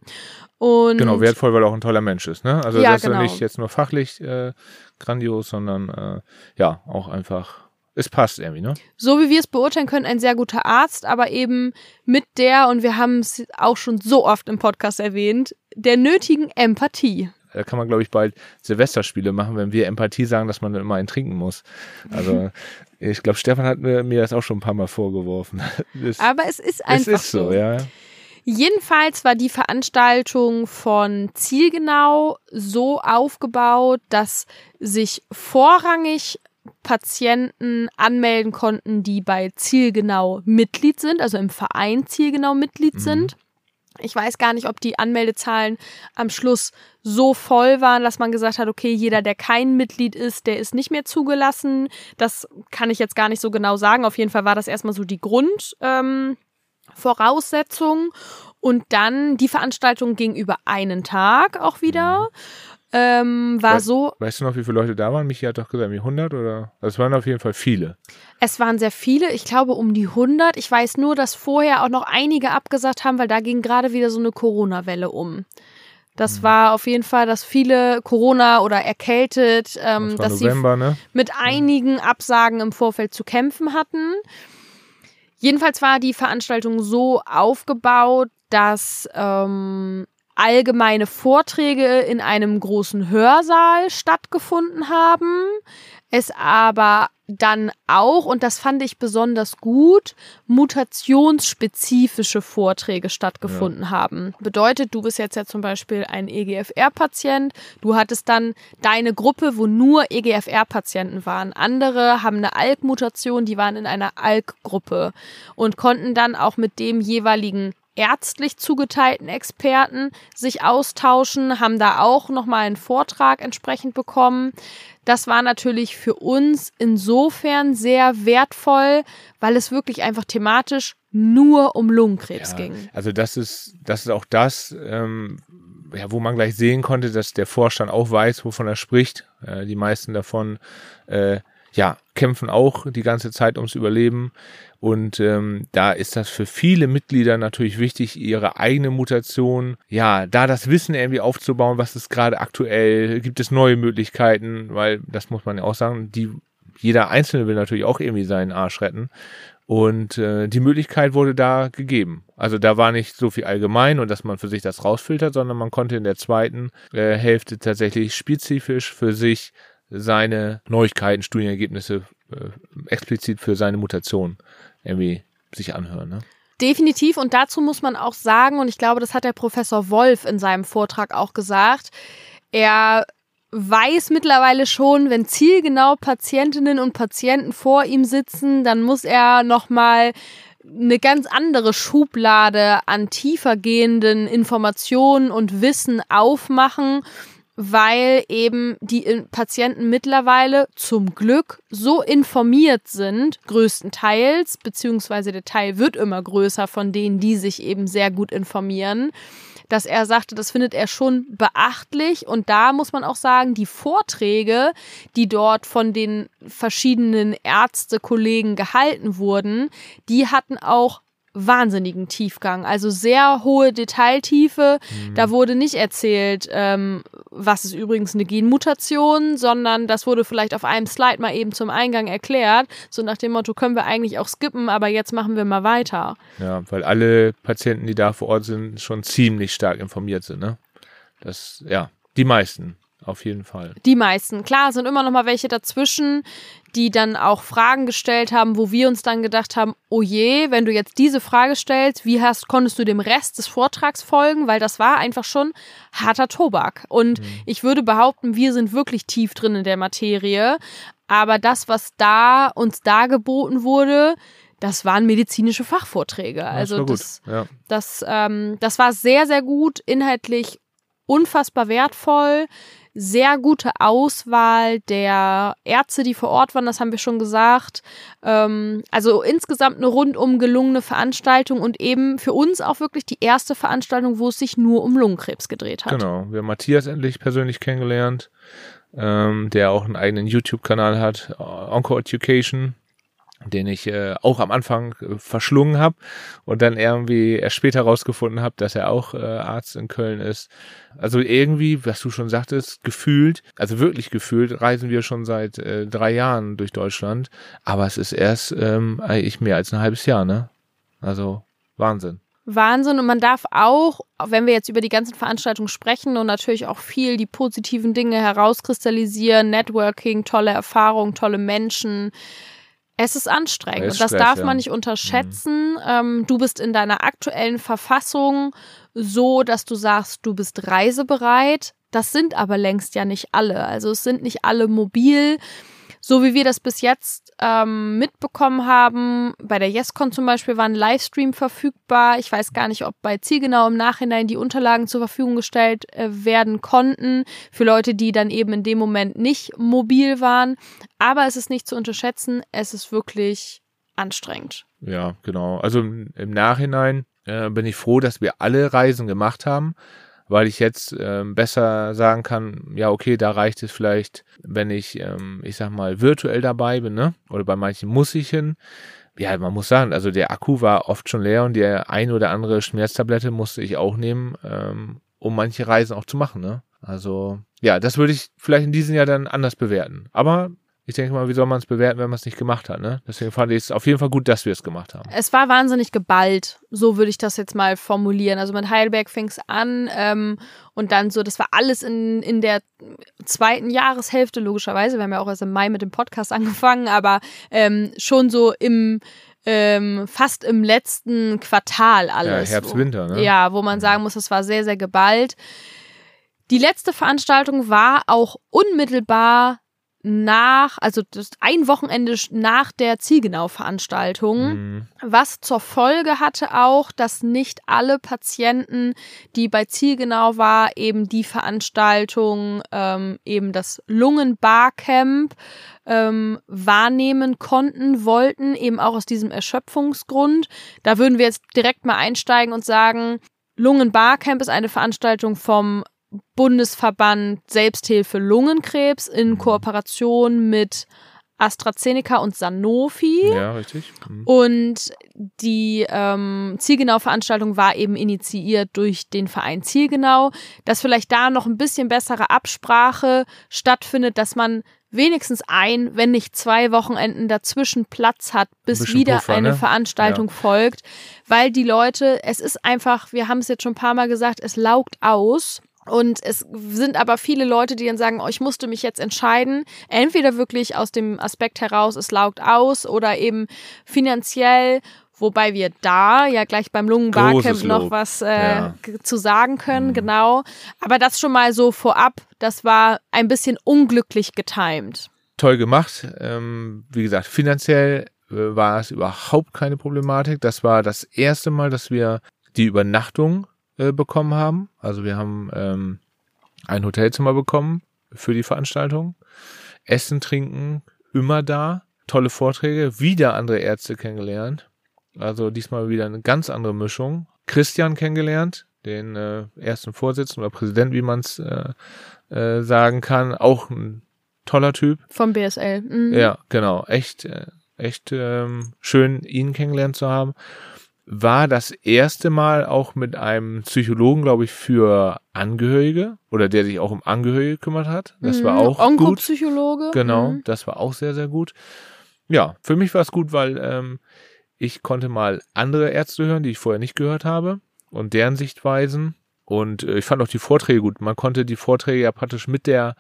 Und
genau, wertvoll, weil er auch ein toller Mensch ist. Ne? Also ja, das genau. ist nicht jetzt nur fachlich äh, grandios, sondern äh, ja, auch einfach, es passt irgendwie. Ne?
So wie wir es beurteilen können, ein sehr guter Arzt, aber eben mit der, und wir haben es auch schon so oft im Podcast erwähnt, der nötigen Empathie.
Da kann man, glaube ich, bald Silvesterspiele machen, wenn wir Empathie sagen, dass man immer einen trinken muss. Also ich glaube, Stefan hat mir, mir, das auch schon ein paar Mal vorgeworfen.
Das, Aber es ist einfach
es ist so. so. ja.
Jedenfalls war die Veranstaltung von Zielgenau so aufgebaut, dass sich vorrangig Patienten anmelden konnten, die bei Zielgenau Mitglied sind, also im Verein Zielgenau Mitglied mhm. sind. Ich weiß gar nicht, ob die Anmeldezahlen am Schluss so voll waren, dass man gesagt hat, okay, jeder, der kein Mitglied ist, der ist nicht mehr zugelassen. Das kann ich jetzt gar nicht so genau sagen. Auf jeden Fall war das erstmal so die Grundvoraussetzung. Ähm, Und dann die Veranstaltung ging über einen Tag auch wieder. Mhm ähm, war
weißt,
so.
Weißt du noch, wie viele Leute da waren? Michi hat doch gesagt, wie 100 oder? Also es waren auf jeden Fall viele.
Es waren sehr viele, ich glaube um die 100. Ich weiß nur, dass vorher auch noch einige abgesagt haben, weil da ging gerade wieder so eine Corona-Welle um. Das mhm. war auf jeden Fall, dass viele Corona oder erkältet, ähm, das dass November, sie ne? mit einigen Absagen im Vorfeld zu kämpfen hatten. Jedenfalls war die Veranstaltung so aufgebaut, dass ähm, allgemeine Vorträge in einem großen Hörsaal stattgefunden haben. Es aber dann auch, und das fand ich besonders gut, mutationsspezifische Vorträge stattgefunden ja. haben. Bedeutet, du bist jetzt ja zum Beispiel ein EGFR-Patient, du hattest dann deine Gruppe, wo nur EGFR-Patienten waren. Andere haben eine ALK-Mutation, die waren in einer ALK-Gruppe und konnten dann auch mit dem jeweiligen ärztlich zugeteilten Experten sich austauschen, haben da auch nochmal einen Vortrag entsprechend bekommen. Das war natürlich für uns insofern sehr wertvoll, weil es wirklich einfach thematisch nur um Lungenkrebs ja, ging.
Also das ist, das ist auch das, ähm, ja, wo man gleich sehen konnte, dass der Vorstand auch weiß, wovon er spricht. Äh, die meisten davon äh, ja, kämpfen auch die ganze Zeit ums Überleben. Und ähm, da ist das für viele Mitglieder natürlich wichtig, ihre eigene Mutation, ja, da das Wissen irgendwie aufzubauen, was ist gerade aktuell, gibt es neue Möglichkeiten, weil das muss man ja auch sagen, die jeder Einzelne will natürlich auch irgendwie seinen Arsch retten. Und äh, die Möglichkeit wurde da gegeben. Also da war nicht so viel allgemein und dass man für sich das rausfiltert, sondern man konnte in der zweiten äh, Hälfte tatsächlich spezifisch für sich seine Neuigkeiten, Studienergebnisse äh, explizit für seine Mutation irgendwie sich anhören. Ne?
Definitiv. Und dazu muss man auch sagen, und ich glaube, das hat der Professor Wolf in seinem Vortrag auch gesagt, er weiß mittlerweile schon, wenn zielgenau Patientinnen und Patienten vor ihm sitzen, dann muss er nochmal eine ganz andere Schublade an tiefer gehenden Informationen und Wissen aufmachen, weil eben die Patienten mittlerweile zum Glück so informiert sind, größtenteils, beziehungsweise der Teil wird immer größer von denen, die sich eben sehr gut informieren dass er sagte, das findet er schon beachtlich. Und da muss man auch sagen, die Vorträge, die dort von den verschiedenen Ärztekollegen gehalten wurden, die hatten auch wahnsinnigen Tiefgang, also sehr hohe Detailtiefe. Mhm. Da wurde nicht erzählt, ähm, was ist übrigens eine Genmutation, sondern das wurde vielleicht auf einem Slide mal eben zum Eingang erklärt, so nach dem Motto, können wir eigentlich auch skippen, aber jetzt machen wir mal weiter.
Ja, weil alle Patienten, die da vor Ort sind, schon ziemlich stark informiert sind, ne? Das, ja, die meisten. Auf jeden Fall.
Die meisten. Klar, sind immer noch mal welche dazwischen, die dann auch Fragen gestellt haben, wo wir uns dann gedacht haben, oh je, wenn du jetzt diese Frage stellst, wie hast, konntest du dem Rest des Vortrags folgen? Weil das war einfach schon harter Tobak. Und mhm. ich würde behaupten, wir sind wirklich tief drin in der Materie. Aber das, was da uns dargeboten wurde, das waren medizinische Fachvorträge. Also das, ja. das, ähm, das war sehr, sehr gut, inhaltlich unfassbar wertvoll sehr gute Auswahl der Ärzte, die vor Ort waren, das haben wir schon gesagt. Ähm, also insgesamt eine rundum gelungene Veranstaltung und eben für uns auch wirklich die erste Veranstaltung, wo es sich nur um Lungenkrebs gedreht hat.
Genau, wir haben Matthias endlich persönlich kennengelernt, ähm, der auch einen eigenen YouTube-Kanal hat, Onco Education den ich äh, auch am Anfang äh, verschlungen habe und dann irgendwie erst später rausgefunden habe, dass er auch äh, Arzt in Köln ist. Also irgendwie, was du schon sagtest, gefühlt, also wirklich gefühlt, reisen wir schon seit äh, drei Jahren durch Deutschland, aber es ist erst ähm, eigentlich mehr als ein halbes Jahr, ne? Also Wahnsinn.
Wahnsinn und man darf auch, wenn wir jetzt über die ganzen Veranstaltungen sprechen und natürlich auch viel die positiven Dinge herauskristallisieren, Networking, tolle Erfahrungen, tolle Menschen, es ist anstrengend und das Stress, darf man nicht unterschätzen. Mhm. Ähm, du bist in deiner aktuellen Verfassung so, dass du sagst, du bist reisebereit. Das sind aber längst ja nicht alle. Also es sind nicht alle mobil. So wie wir das bis jetzt ähm, mitbekommen haben, bei der YesCon zum Beispiel war ein Livestream verfügbar. Ich weiß gar nicht, ob bei Zielgenau im Nachhinein die Unterlagen zur Verfügung gestellt äh, werden konnten für Leute, die dann eben in dem Moment nicht mobil waren. Aber es ist nicht zu unterschätzen, es ist wirklich anstrengend.
Ja, genau. Also im Nachhinein äh, bin ich froh, dass wir alle Reisen gemacht haben weil ich jetzt ähm, besser sagen kann, ja, okay, da reicht es vielleicht, wenn ich, ähm, ich sag mal, virtuell dabei bin, ne? Oder bei manchen muss ich hin. Ja, man muss sagen, also der Akku war oft schon leer und die ein oder andere Schmerztablette musste ich auch nehmen, ähm, um manche Reisen auch zu machen, ne? Also, ja, das würde ich vielleicht in diesem Jahr dann anders bewerten. Aber ich denke mal, wie soll man es bewerten, wenn man es nicht gemacht hat, ne? Deswegen fand ich es auf jeden Fall gut, dass wir es gemacht haben.
Es war wahnsinnig geballt, so würde ich das jetzt mal formulieren. Also mit Heidelberg fing es an ähm, und dann so, das war alles in, in der zweiten Jahreshälfte, logischerweise. Wir haben ja auch erst im Mai mit dem Podcast angefangen, aber ähm, schon so im ähm, fast im letzten Quartal alles.
Ja, Herbst, Winter, ne?
Ja, wo man sagen muss, es war sehr, sehr geballt. Die letzte Veranstaltung war auch unmittelbar nach, also das ein Wochenende nach der Zielgenau-Veranstaltung, mhm. was zur Folge hatte auch, dass nicht alle Patienten, die bei Zielgenau war, eben die Veranstaltung, ähm, eben das Lungenbarcamp ähm, wahrnehmen konnten, wollten, eben auch aus diesem Erschöpfungsgrund. Da würden wir jetzt direkt mal einsteigen und sagen, Lungenbarcamp ist eine Veranstaltung vom Bundesverband Selbsthilfe Lungenkrebs in mhm. Kooperation mit AstraZeneca und Sanofi.
Ja, richtig.
Mhm. Und die ähm, Zielgenau-Veranstaltung war eben initiiert durch den Verein Zielgenau, dass vielleicht da noch ein bisschen bessere Absprache stattfindet, dass man wenigstens ein, wenn nicht zwei Wochenenden dazwischen Platz hat, bis wieder Puffer, eine ne? Veranstaltung ja. folgt, weil die Leute, es ist einfach, wir haben es jetzt schon ein paar Mal gesagt, es laugt aus. Und es sind aber viele Leute, die dann sagen, oh, ich musste mich jetzt entscheiden, entweder wirklich aus dem Aspekt heraus, es laugt aus oder eben finanziell, Wobei wir da ja gleich beim Lungenbarcamp noch was äh,
Ja.
zu sagen können,
Mhm.
genau. Aber das schon mal so vorab, das war ein bisschen unglücklich getimed.
toll gemacht. Ähm, wie gesagt, finanziell äh, war es überhaupt keine Problematik. Das war das erste Mal, dass wir die Übernachtung äh, bekommen haben. Also wir haben ähm, ein Hotelzimmer bekommen für die Veranstaltung. Essen, Trinken, immer da. Tolle Vorträge, wieder andere Ärzte kennengelernt. Also diesmal wieder eine ganz andere Mischung. Christian kennengelernt, den äh, ersten Vorsitzenden oder Präsident, wie man es äh, äh, sagen kann. Auch ein toller Typ.
Vom BSL. Mhm.
Ja, genau. Echt, äh, echt ähm, schön, ihn kennengelernt zu haben. War das erste Mal auch mit einem Psychologen, glaube ich, für Angehörige oder der sich auch um Angehörige gekümmert hat. Das war
Mhm.
auch gut.
Onkopsychologe.
Genau,
Mhm.
das war auch sehr, sehr gut. Ja, für mich war es gut, weil ähm, ich konnte mal andere Ärzte hören, die ich vorher nicht gehört habe und deren Sichtweisen. Und äh, ich fand auch die Vorträge gut. Man konnte die Vorträge ja praktisch mit der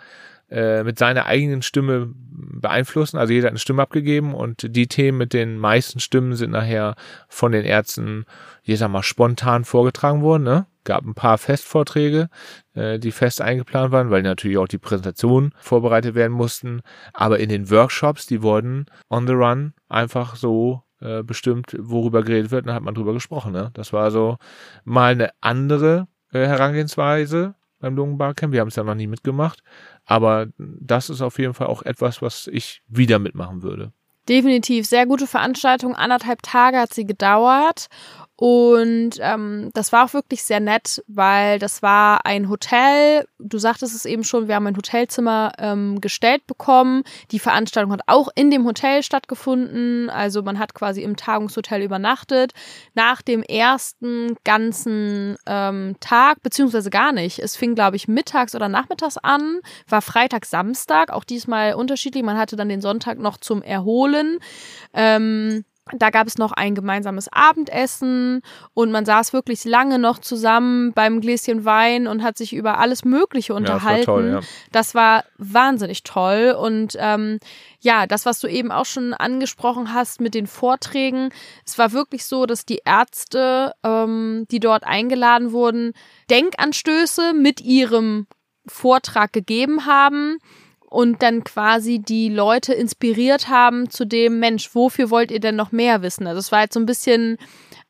äh, mit seiner eigenen Stimme beeinflussen. Also jeder hat eine Stimme abgegeben und die Themen mit den meisten Stimmen sind nachher von den Ärzten, ich sag mal, spontan vorgetragen worden. Ne? Gab ein paar Festvorträge, äh, die fest eingeplant waren, weil natürlich auch die Präsentationen vorbereitet werden mussten. Aber in den Workshops, die wurden on the run einfach so äh, bestimmt, worüber geredet wird, dann hat man drüber gesprochen. Ne? Das war so mal eine andere äh, Herangehensweise beim Lungenbarcamp. Wir haben es ja noch nie mitgemacht. Aber das ist auf jeden Fall auch etwas, was ich wieder mitmachen würde.
Definitiv, sehr gute Veranstaltung. Anderthalb Tage hat sie gedauert. Und ähm, das war auch wirklich sehr nett, weil das war ein Hotel. Du sagtest es eben schon, wir haben ein Hotelzimmer ähm, gestellt bekommen. Die Veranstaltung hat auch in dem Hotel stattgefunden. Also man hat quasi im Tagungshotel übernachtet. Nach dem ersten ganzen ähm, Tag, beziehungsweise gar nicht. Es fing, glaube ich, mittags oder nachmittags an, war Freitag, Samstag, auch diesmal unterschiedlich. Man hatte dann den Sonntag noch zum Erholen. Ähm, da gab es noch ein gemeinsames Abendessen und man saß wirklich lange noch zusammen beim Gläschen Wein und hat sich über alles Mögliche unterhalten.
Ja, das war toll, ja.
Das war wahnsinnig toll. Und ähm, ja, das, was du eben auch schon angesprochen hast mit den Vorträgen, es war wirklich so, dass die Ärzte, ähm, die dort eingeladen wurden, Denkanstöße mit ihrem Vortrag gegeben haben und dann quasi die Leute inspiriert haben zu dem Mensch, wofür wollt ihr denn noch mehr wissen? Also es war jetzt so ein bisschen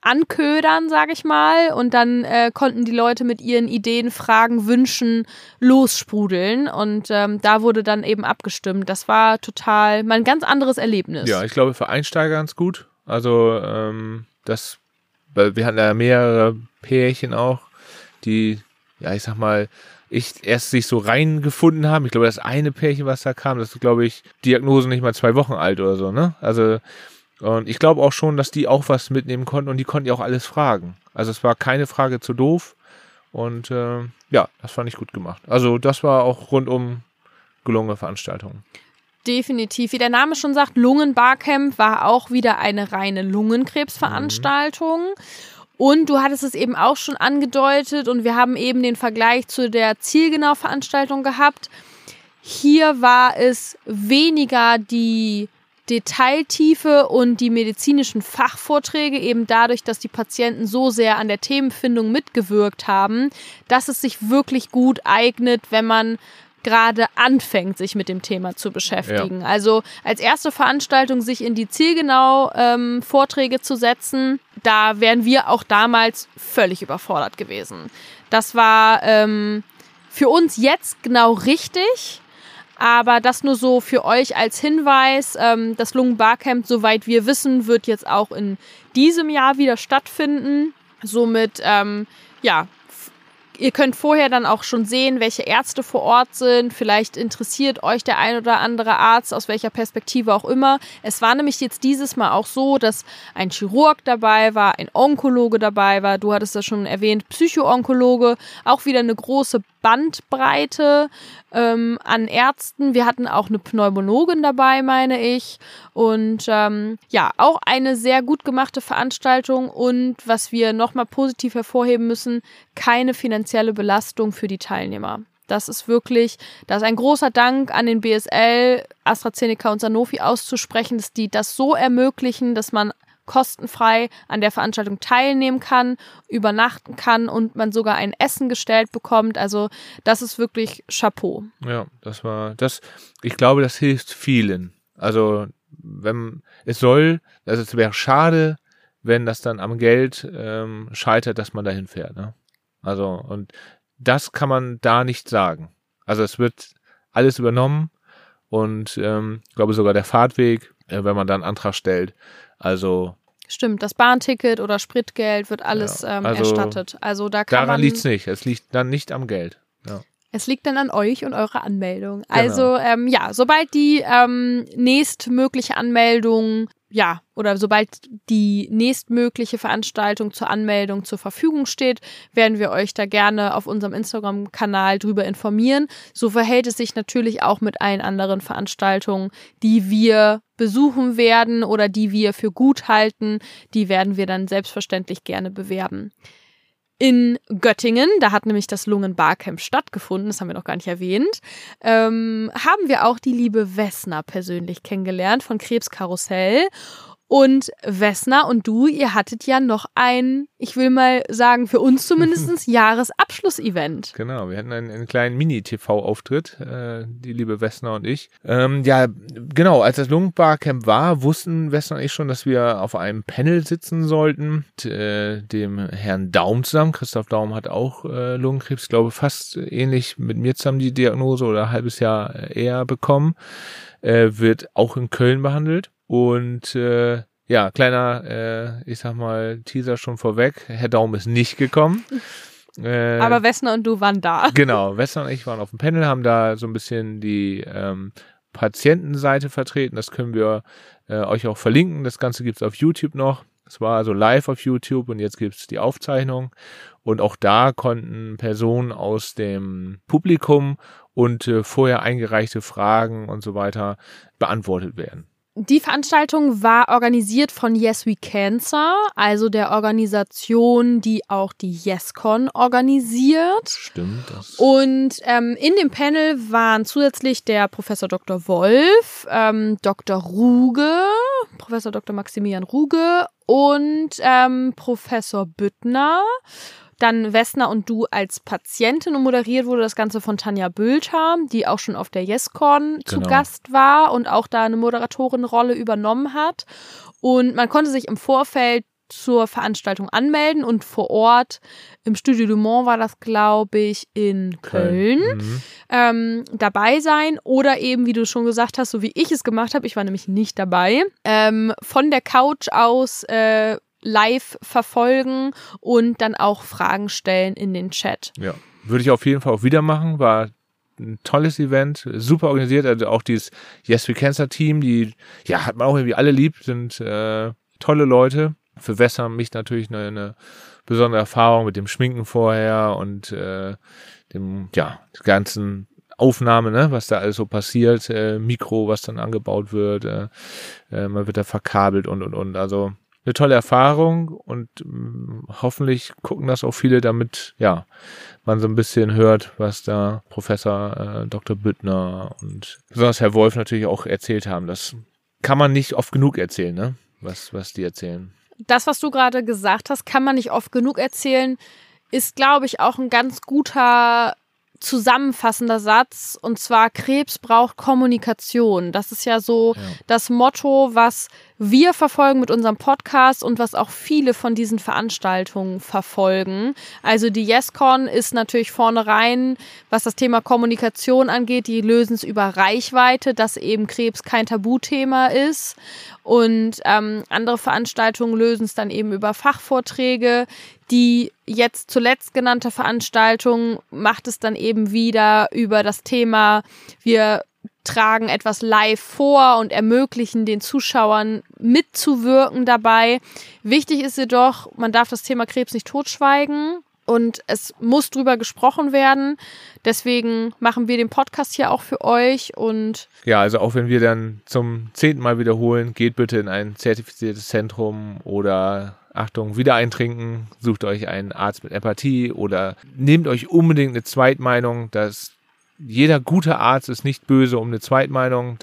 anködern, sage ich mal, und dann äh, konnten die Leute mit ihren Ideen, Fragen, Wünschen lossprudeln und ähm, da wurde dann eben abgestimmt. Das war total mal ein ganz anderes Erlebnis.
Ja, ich glaube für Einsteiger ganz gut. Also ähm, das, weil wir hatten ja mehrere Pärchen auch, die, ja, ich sag mal, ich erst sich so reingefunden haben. Ich glaube, das eine Pärchen, was da kam, das ist, glaube ich, Diagnose nicht mal zwei Wochen alt oder so, ne? Also, und ich glaube auch schon, dass die auch was mitnehmen konnten und die konnten ja auch alles fragen. Also es war keine Frage zu doof. Und äh, ja, das fand ich gut gemacht. Also das war auch rundum gelungene Veranstaltung.
Definitiv. Wie der Name schon sagt, Lungenbarcamp war auch wieder eine reine Lungenkrebsveranstaltung. Und du hattest es eben auch schon angedeutet und wir haben eben den Vergleich zu der Zielgenau-Veranstaltung gehabt. Hier war es weniger die Detailtiefe und die medizinischen Fachvorträge, eben dadurch, dass die Patienten so sehr an der Themenfindung mitgewirkt haben, dass es sich wirklich gut eignet, wenn man gerade anfängt, sich mit dem Thema zu beschäftigen. Also als erste Veranstaltung sich in die zielgenau ähm, Vorträge zu setzen, da wären wir auch damals völlig überfordert gewesen. Das war ähm, für uns jetzt genau richtig. Aber das nur so für euch als Hinweis. Ähm, das Lungenbarcamp, soweit wir wissen, wird jetzt auch in diesem Jahr wieder stattfinden. Somit, ähm, ja, Ihr könnt vorher dann auch schon sehen, welche Ärzte vor Ort sind. Vielleicht interessiert euch der ein oder andere Arzt, aus welcher Perspektive auch immer. Es war nämlich jetzt dieses Mal auch so, dass ein Chirurg dabei war, ein Onkologe dabei war. Du hattest das schon erwähnt, Psychoonkologe. Auch wieder eine große Bandbreite ähm, an Ärzten. Wir hatten auch eine Pneumologin dabei, meine ich. Und ähm, ja, auch eine sehr gut gemachte Veranstaltung. Und was wir nochmal positiv hervorheben müssen, keine finanzielle Belastung für die Teilnehmer. Das ist wirklich, da ist ein großer Dank an den BSL, AstraZeneca und Sanofi auszusprechen, dass die das so ermöglichen, dass man kostenfrei an der Veranstaltung teilnehmen kann, übernachten kann und man sogar ein Essen gestellt bekommt. Also das ist wirklich Chapeau.
Ja, das war das. Ich glaube, das hilft vielen. Also wenn es soll, also es wäre schade, wenn das dann am Geld ähm, scheitert, dass man dahin fährt. Ne? Also und das kann man da nicht sagen. Also es wird alles übernommen und ähm, ich glaube sogar der Fahrtweg, äh, wenn man dann einen Antrag stellt. Also
Stimmt, das Bahnticket oder Spritgeld wird alles ja, ähm, also erstattet. Also da kann
daran liegt es nicht. Es liegt dann nicht am Geld. Ja.
Es liegt dann an euch und eurer Anmeldung. Genau. Also ähm, ja, sobald die ähm, nächstmögliche Anmeldung ja, oder sobald die nächstmögliche Veranstaltung zur Anmeldung zur Verfügung steht, werden wir euch da gerne auf unserem Instagram-Kanal drüber informieren. So verhält es sich natürlich auch mit allen anderen Veranstaltungen, die wir besuchen werden oder die wir für gut halten. Die werden wir dann selbstverständlich gerne bewerben in Göttingen, da hat nämlich das Lungen-Barcamp stattgefunden, das haben wir noch gar nicht erwähnt, ähm, haben wir auch die liebe Wessner persönlich kennengelernt von Krebskarussell. Und Wessner und du, ihr hattet ja noch ein, ich will mal sagen, für uns zumindest Jahresabschlussevent.
Genau, wir hatten einen, einen kleinen Mini-TV-Auftritt, äh, die liebe Wessner und ich. Ähm, ja, genau, als das Lungenbarcamp war, wussten Wessner und ich schon, dass wir auf einem Panel sitzen sollten, mit, äh, dem Herrn Daum zusammen. Christoph Daum hat auch äh, Lungenkrebs, glaube fast ähnlich mit mir zusammen die Diagnose oder ein halbes Jahr eher bekommen. Äh, wird auch in Köln behandelt. Und äh, ja, kleiner, äh, ich sag mal, Teaser schon vorweg. Herr Daum ist nicht gekommen.
Äh, Aber Wessner und du waren da.
Genau, Wessner und ich waren auf dem Panel, haben da so ein bisschen die ähm, Patientenseite vertreten. Das können wir äh, euch auch verlinken. Das Ganze gibt's auf YouTube noch. Es war also live auf YouTube und jetzt gibt's die Aufzeichnung. Und auch da konnten Personen aus dem Publikum und äh, vorher eingereichte Fragen und so weiter beantwortet werden.
Die Veranstaltung war organisiert von Yes We Cancer, also der Organisation, die auch die YesCon organisiert.
Stimmt. Das.
Und ähm, in dem Panel waren zusätzlich der Professor Dr. Wolf, ähm, Dr. Ruge, Professor Dr. Maximilian Ruge und ähm, Professor Büttner dann Wessner und du als Patientin und moderiert wurde das Ganze von Tanja Bülter, die auch schon auf der YesCon genau. zu Gast war und auch da eine Moderatorenrolle übernommen hat. Und man konnte sich im Vorfeld zur Veranstaltung anmelden und vor Ort im Studio Du Mans war das, glaube ich, in Köln, Köln. Mhm. Ähm, dabei sein oder eben, wie du schon gesagt hast, so wie ich es gemacht habe, ich war nämlich nicht dabei, ähm, von der Couch aus äh, live verfolgen und dann auch Fragen stellen in den Chat.
Ja, würde ich auf jeden Fall auch wieder machen. War ein tolles Event, super organisiert. Also auch dieses Yes We Cancer Team, die, ja, hat man auch irgendwie alle lieb, sind äh, tolle Leute. Für Wässer mich natürlich eine, eine besondere Erfahrung mit dem Schminken vorher und äh, dem, ja, ganzen Aufnahme, ne, was da alles so passiert, äh, Mikro, was dann angebaut wird, äh, äh, man wird da verkabelt und und und. Also eine tolle Erfahrung und mh, hoffentlich gucken das auch viele, damit ja man so ein bisschen hört, was da Professor äh, Dr. Büttner und besonders Herr Wolf natürlich auch erzählt haben. Das kann man nicht oft genug erzählen, ne? Was was die erzählen.
Das, was du gerade gesagt hast, kann man nicht oft genug erzählen, ist glaube ich auch ein ganz guter zusammenfassender Satz und zwar Krebs braucht Kommunikation. Das ist ja so ja. das Motto, was wir verfolgen mit unserem Podcast und was auch viele von diesen Veranstaltungen verfolgen. Also die YesCon ist natürlich vornherein, was das Thema Kommunikation angeht, die lösen es über Reichweite, dass eben Krebs kein Tabuthema ist. Und ähm, andere Veranstaltungen lösen es dann eben über Fachvorträge. Die jetzt zuletzt genannte Veranstaltung macht es dann eben wieder über das Thema, wir tragen etwas live vor und ermöglichen den Zuschauern mitzuwirken dabei. Wichtig ist jedoch, man darf das Thema Krebs nicht totschweigen und es muss drüber gesprochen werden. Deswegen machen wir den Podcast hier auch für euch und
ja, also auch wenn wir dann zum zehnten Mal wiederholen, geht bitte in ein zertifiziertes Zentrum oder Achtung, wieder eintrinken, sucht euch einen Arzt mit Empathie oder nehmt euch unbedingt eine Zweitmeinung. Das jeder gute Arzt ist nicht böse um eine Zweitmeinung.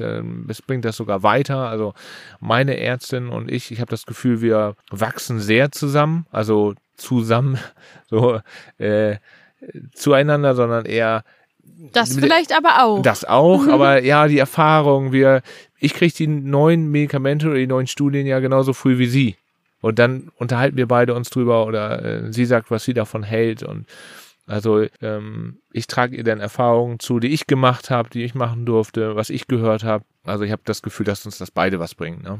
Es bringt das sogar weiter. Also meine Ärztin und ich, ich habe das Gefühl, wir wachsen sehr zusammen. Also zusammen, so äh, zueinander, sondern eher
das vielleicht aber auch.
Das auch, aber ja, die Erfahrung, wir, ich kriege die neuen Medikamente oder die neuen Studien ja genauso früh wie sie. Und dann unterhalten wir beide uns drüber oder äh, sie sagt, was sie davon hält. Und also ähm, ich trage ihr dann Erfahrungen zu, die ich gemacht habe, die ich machen durfte, was ich gehört habe. Also ich habe das Gefühl, dass uns das beide was bringt. Ne?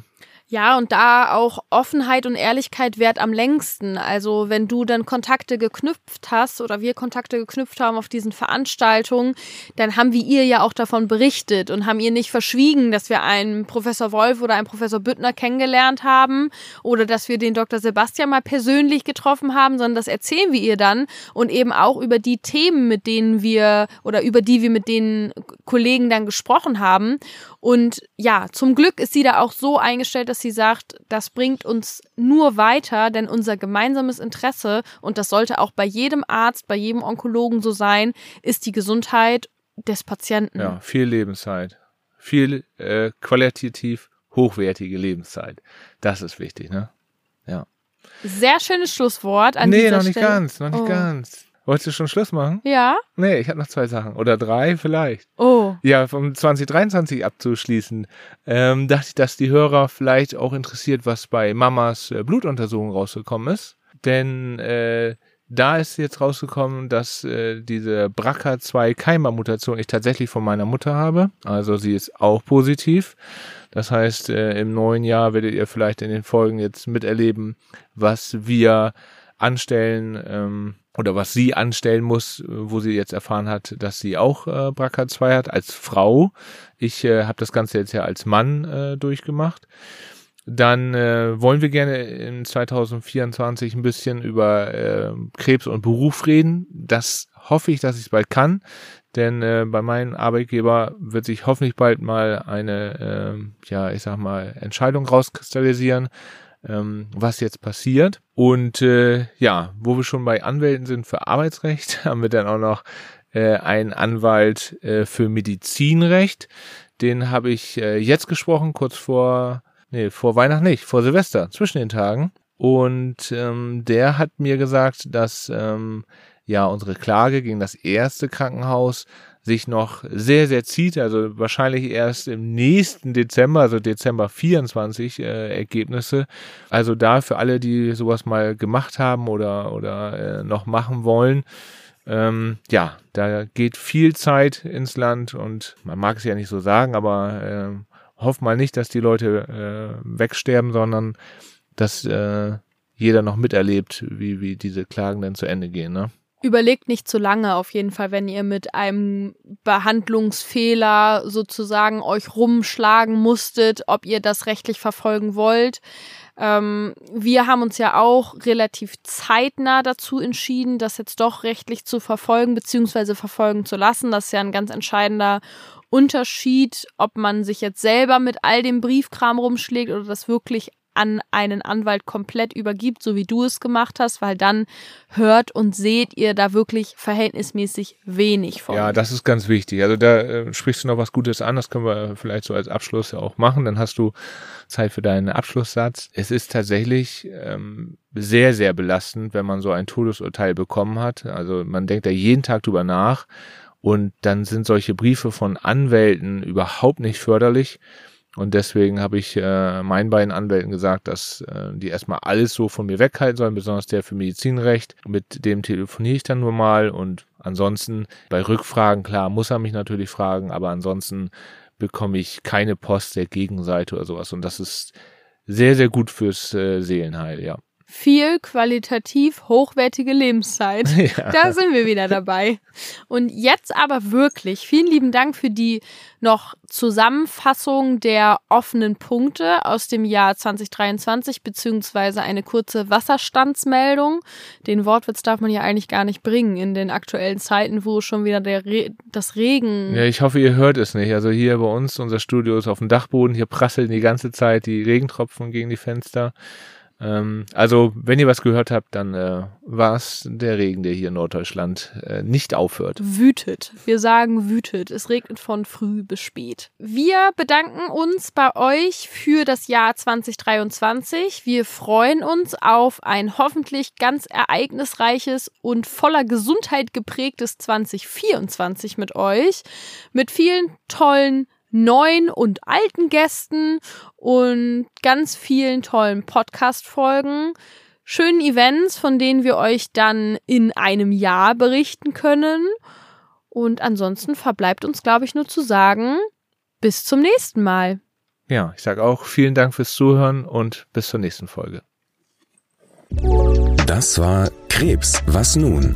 Ja, und da auch Offenheit und Ehrlichkeit wert am längsten. Also wenn du dann Kontakte geknüpft hast oder wir Kontakte geknüpft haben auf diesen Veranstaltungen, dann haben wir ihr ja auch davon berichtet und haben ihr nicht verschwiegen, dass wir einen Professor Wolf oder einen Professor Büttner kennengelernt haben oder dass wir den Dr. Sebastian mal persönlich getroffen haben, sondern das erzählen wir ihr dann und eben auch über die Themen, mit denen wir oder über die wir mit den Kollegen dann gesprochen haben. Und ja, zum Glück ist sie da auch so eingestellt, dass sie sagt, das bringt uns nur weiter, denn unser gemeinsames Interesse, und das sollte auch bei jedem Arzt, bei jedem Onkologen so sein, ist die Gesundheit des Patienten.
Ja, viel Lebenszeit. Viel äh, qualitativ hochwertige Lebenszeit. Das ist wichtig, ne? Ja.
Sehr schönes Schlusswort an
nee,
dieser
noch nicht
Stelle.
ganz, noch nicht
Oh.
ganz. Wolltest du schon Schluss machen?
Ja?
Nee, ich habe noch zwei Sachen. Oder drei vielleicht.
Oh.
Ja, vom 2023 abzuschließen, ähm, dachte ich, dass die Hörer vielleicht auch interessiert, was bei Mamas äh, Blutuntersuchung rausgekommen ist. Denn äh, da ist jetzt rausgekommen, dass äh, diese BRCA2 Keimermutation ich tatsächlich von meiner Mutter habe. Also sie ist auch positiv. Das heißt, äh, im neuen Jahr werdet ihr vielleicht in den Folgen jetzt miterleben, was wir anstellen ähm, oder was sie anstellen muss, äh, wo sie jetzt erfahren hat, dass sie auch äh, BRCA2 hat als Frau. Ich äh, habe das Ganze jetzt ja als Mann äh, durchgemacht. Dann äh, wollen wir gerne in 2024 ein bisschen über äh, Krebs und Beruf reden. Das hoffe ich, dass ich es bald kann, denn äh, bei meinem Arbeitgeber wird sich hoffentlich bald mal eine, äh, ja, ich sag mal, Entscheidung rauskristallisieren, ähm, was jetzt passiert. Und äh, ja, wo wir schon bei Anwälten sind für Arbeitsrecht, haben wir dann auch noch äh, einen Anwalt äh, für Medizinrecht. Den habe ich äh, jetzt gesprochen, kurz vor, nee, vor Weihnachten nicht, vor Silvester, zwischen den Tagen. Und ähm, der hat mir gesagt, dass ähm, ja unsere Klage gegen das erste Krankenhaus sich noch sehr, sehr zieht, also wahrscheinlich erst im nächsten Dezember, also Dezember 24 äh, Ergebnisse. Also da für alle, die sowas mal gemacht haben oder, oder äh, noch machen wollen, ähm, ja, da geht viel Zeit ins Land und man mag es ja nicht so sagen, aber äh, hofft mal nicht, dass die Leute äh, wegsterben, sondern dass äh, jeder noch miterlebt, wie, wie diese Klagen dann zu Ende gehen. Ne?
Überlegt nicht zu lange auf jeden Fall, wenn ihr mit einem Behandlungsfehler sozusagen euch rumschlagen musstet, ob ihr das rechtlich verfolgen wollt. Ähm, wir haben uns ja auch relativ zeitnah dazu entschieden, das jetzt doch rechtlich zu verfolgen bzw. verfolgen zu lassen. Das ist ja ein ganz entscheidender Unterschied, ob man sich jetzt selber mit all dem Briefkram rumschlägt oder das wirklich an einen Anwalt komplett übergibt, so wie du es gemacht hast, weil dann hört und seht ihr da wirklich verhältnismäßig wenig von.
Ja, das ist ganz wichtig. Also da äh, sprichst du noch was Gutes an, das können wir vielleicht so als Abschluss ja auch machen. Dann hast du Zeit für deinen Abschlusssatz. Es ist tatsächlich ähm, sehr, sehr belastend, wenn man so ein Todesurteil bekommen hat. Also man denkt da jeden Tag drüber nach und dann sind solche Briefe von Anwälten überhaupt nicht förderlich. Und deswegen habe ich äh, meinen beiden Anwälten gesagt, dass äh, die erstmal alles so von mir weghalten sollen, besonders der für Medizinrecht. Mit dem telefoniere ich dann nur mal und ansonsten bei Rückfragen, klar, muss er mich natürlich fragen, aber ansonsten bekomme ich keine Post der Gegenseite oder sowas. Und das ist sehr, sehr gut fürs äh, Seelenheil, ja.
Viel qualitativ hochwertige Lebenszeit.
Ja.
Da sind wir wieder dabei. Und jetzt aber wirklich vielen lieben Dank für die noch Zusammenfassung der offenen Punkte aus dem Jahr 2023 beziehungsweise eine kurze Wasserstandsmeldung. Den Wortwitz darf man ja eigentlich gar nicht bringen in den aktuellen Zeiten, wo schon wieder der Re das Regen.
Ja, ich hoffe, ihr hört es nicht. Also hier bei uns, unser Studio ist auf dem Dachboden, hier prasseln die ganze Zeit die Regentropfen gegen die Fenster. Ähm, also, wenn ihr was gehört habt, dann äh, war es der Regen, der hier in Norddeutschland äh, nicht aufhört.
Wütet. Wir sagen wütet. Es regnet von früh bis spät. Wir bedanken uns bei euch für das Jahr 2023. Wir freuen uns auf ein hoffentlich ganz ereignisreiches und voller Gesundheit geprägtes 2024 mit euch. Mit vielen tollen neuen und alten Gästen und ganz vielen tollen Podcast-Folgen, schönen Events, von denen wir euch dann in einem Jahr berichten können. Und ansonsten verbleibt uns, glaube ich, nur zu sagen, bis zum nächsten Mal.
Ja, ich sage auch vielen Dank fürs Zuhören und bis zur nächsten Folge.
Das war Krebs, was nun?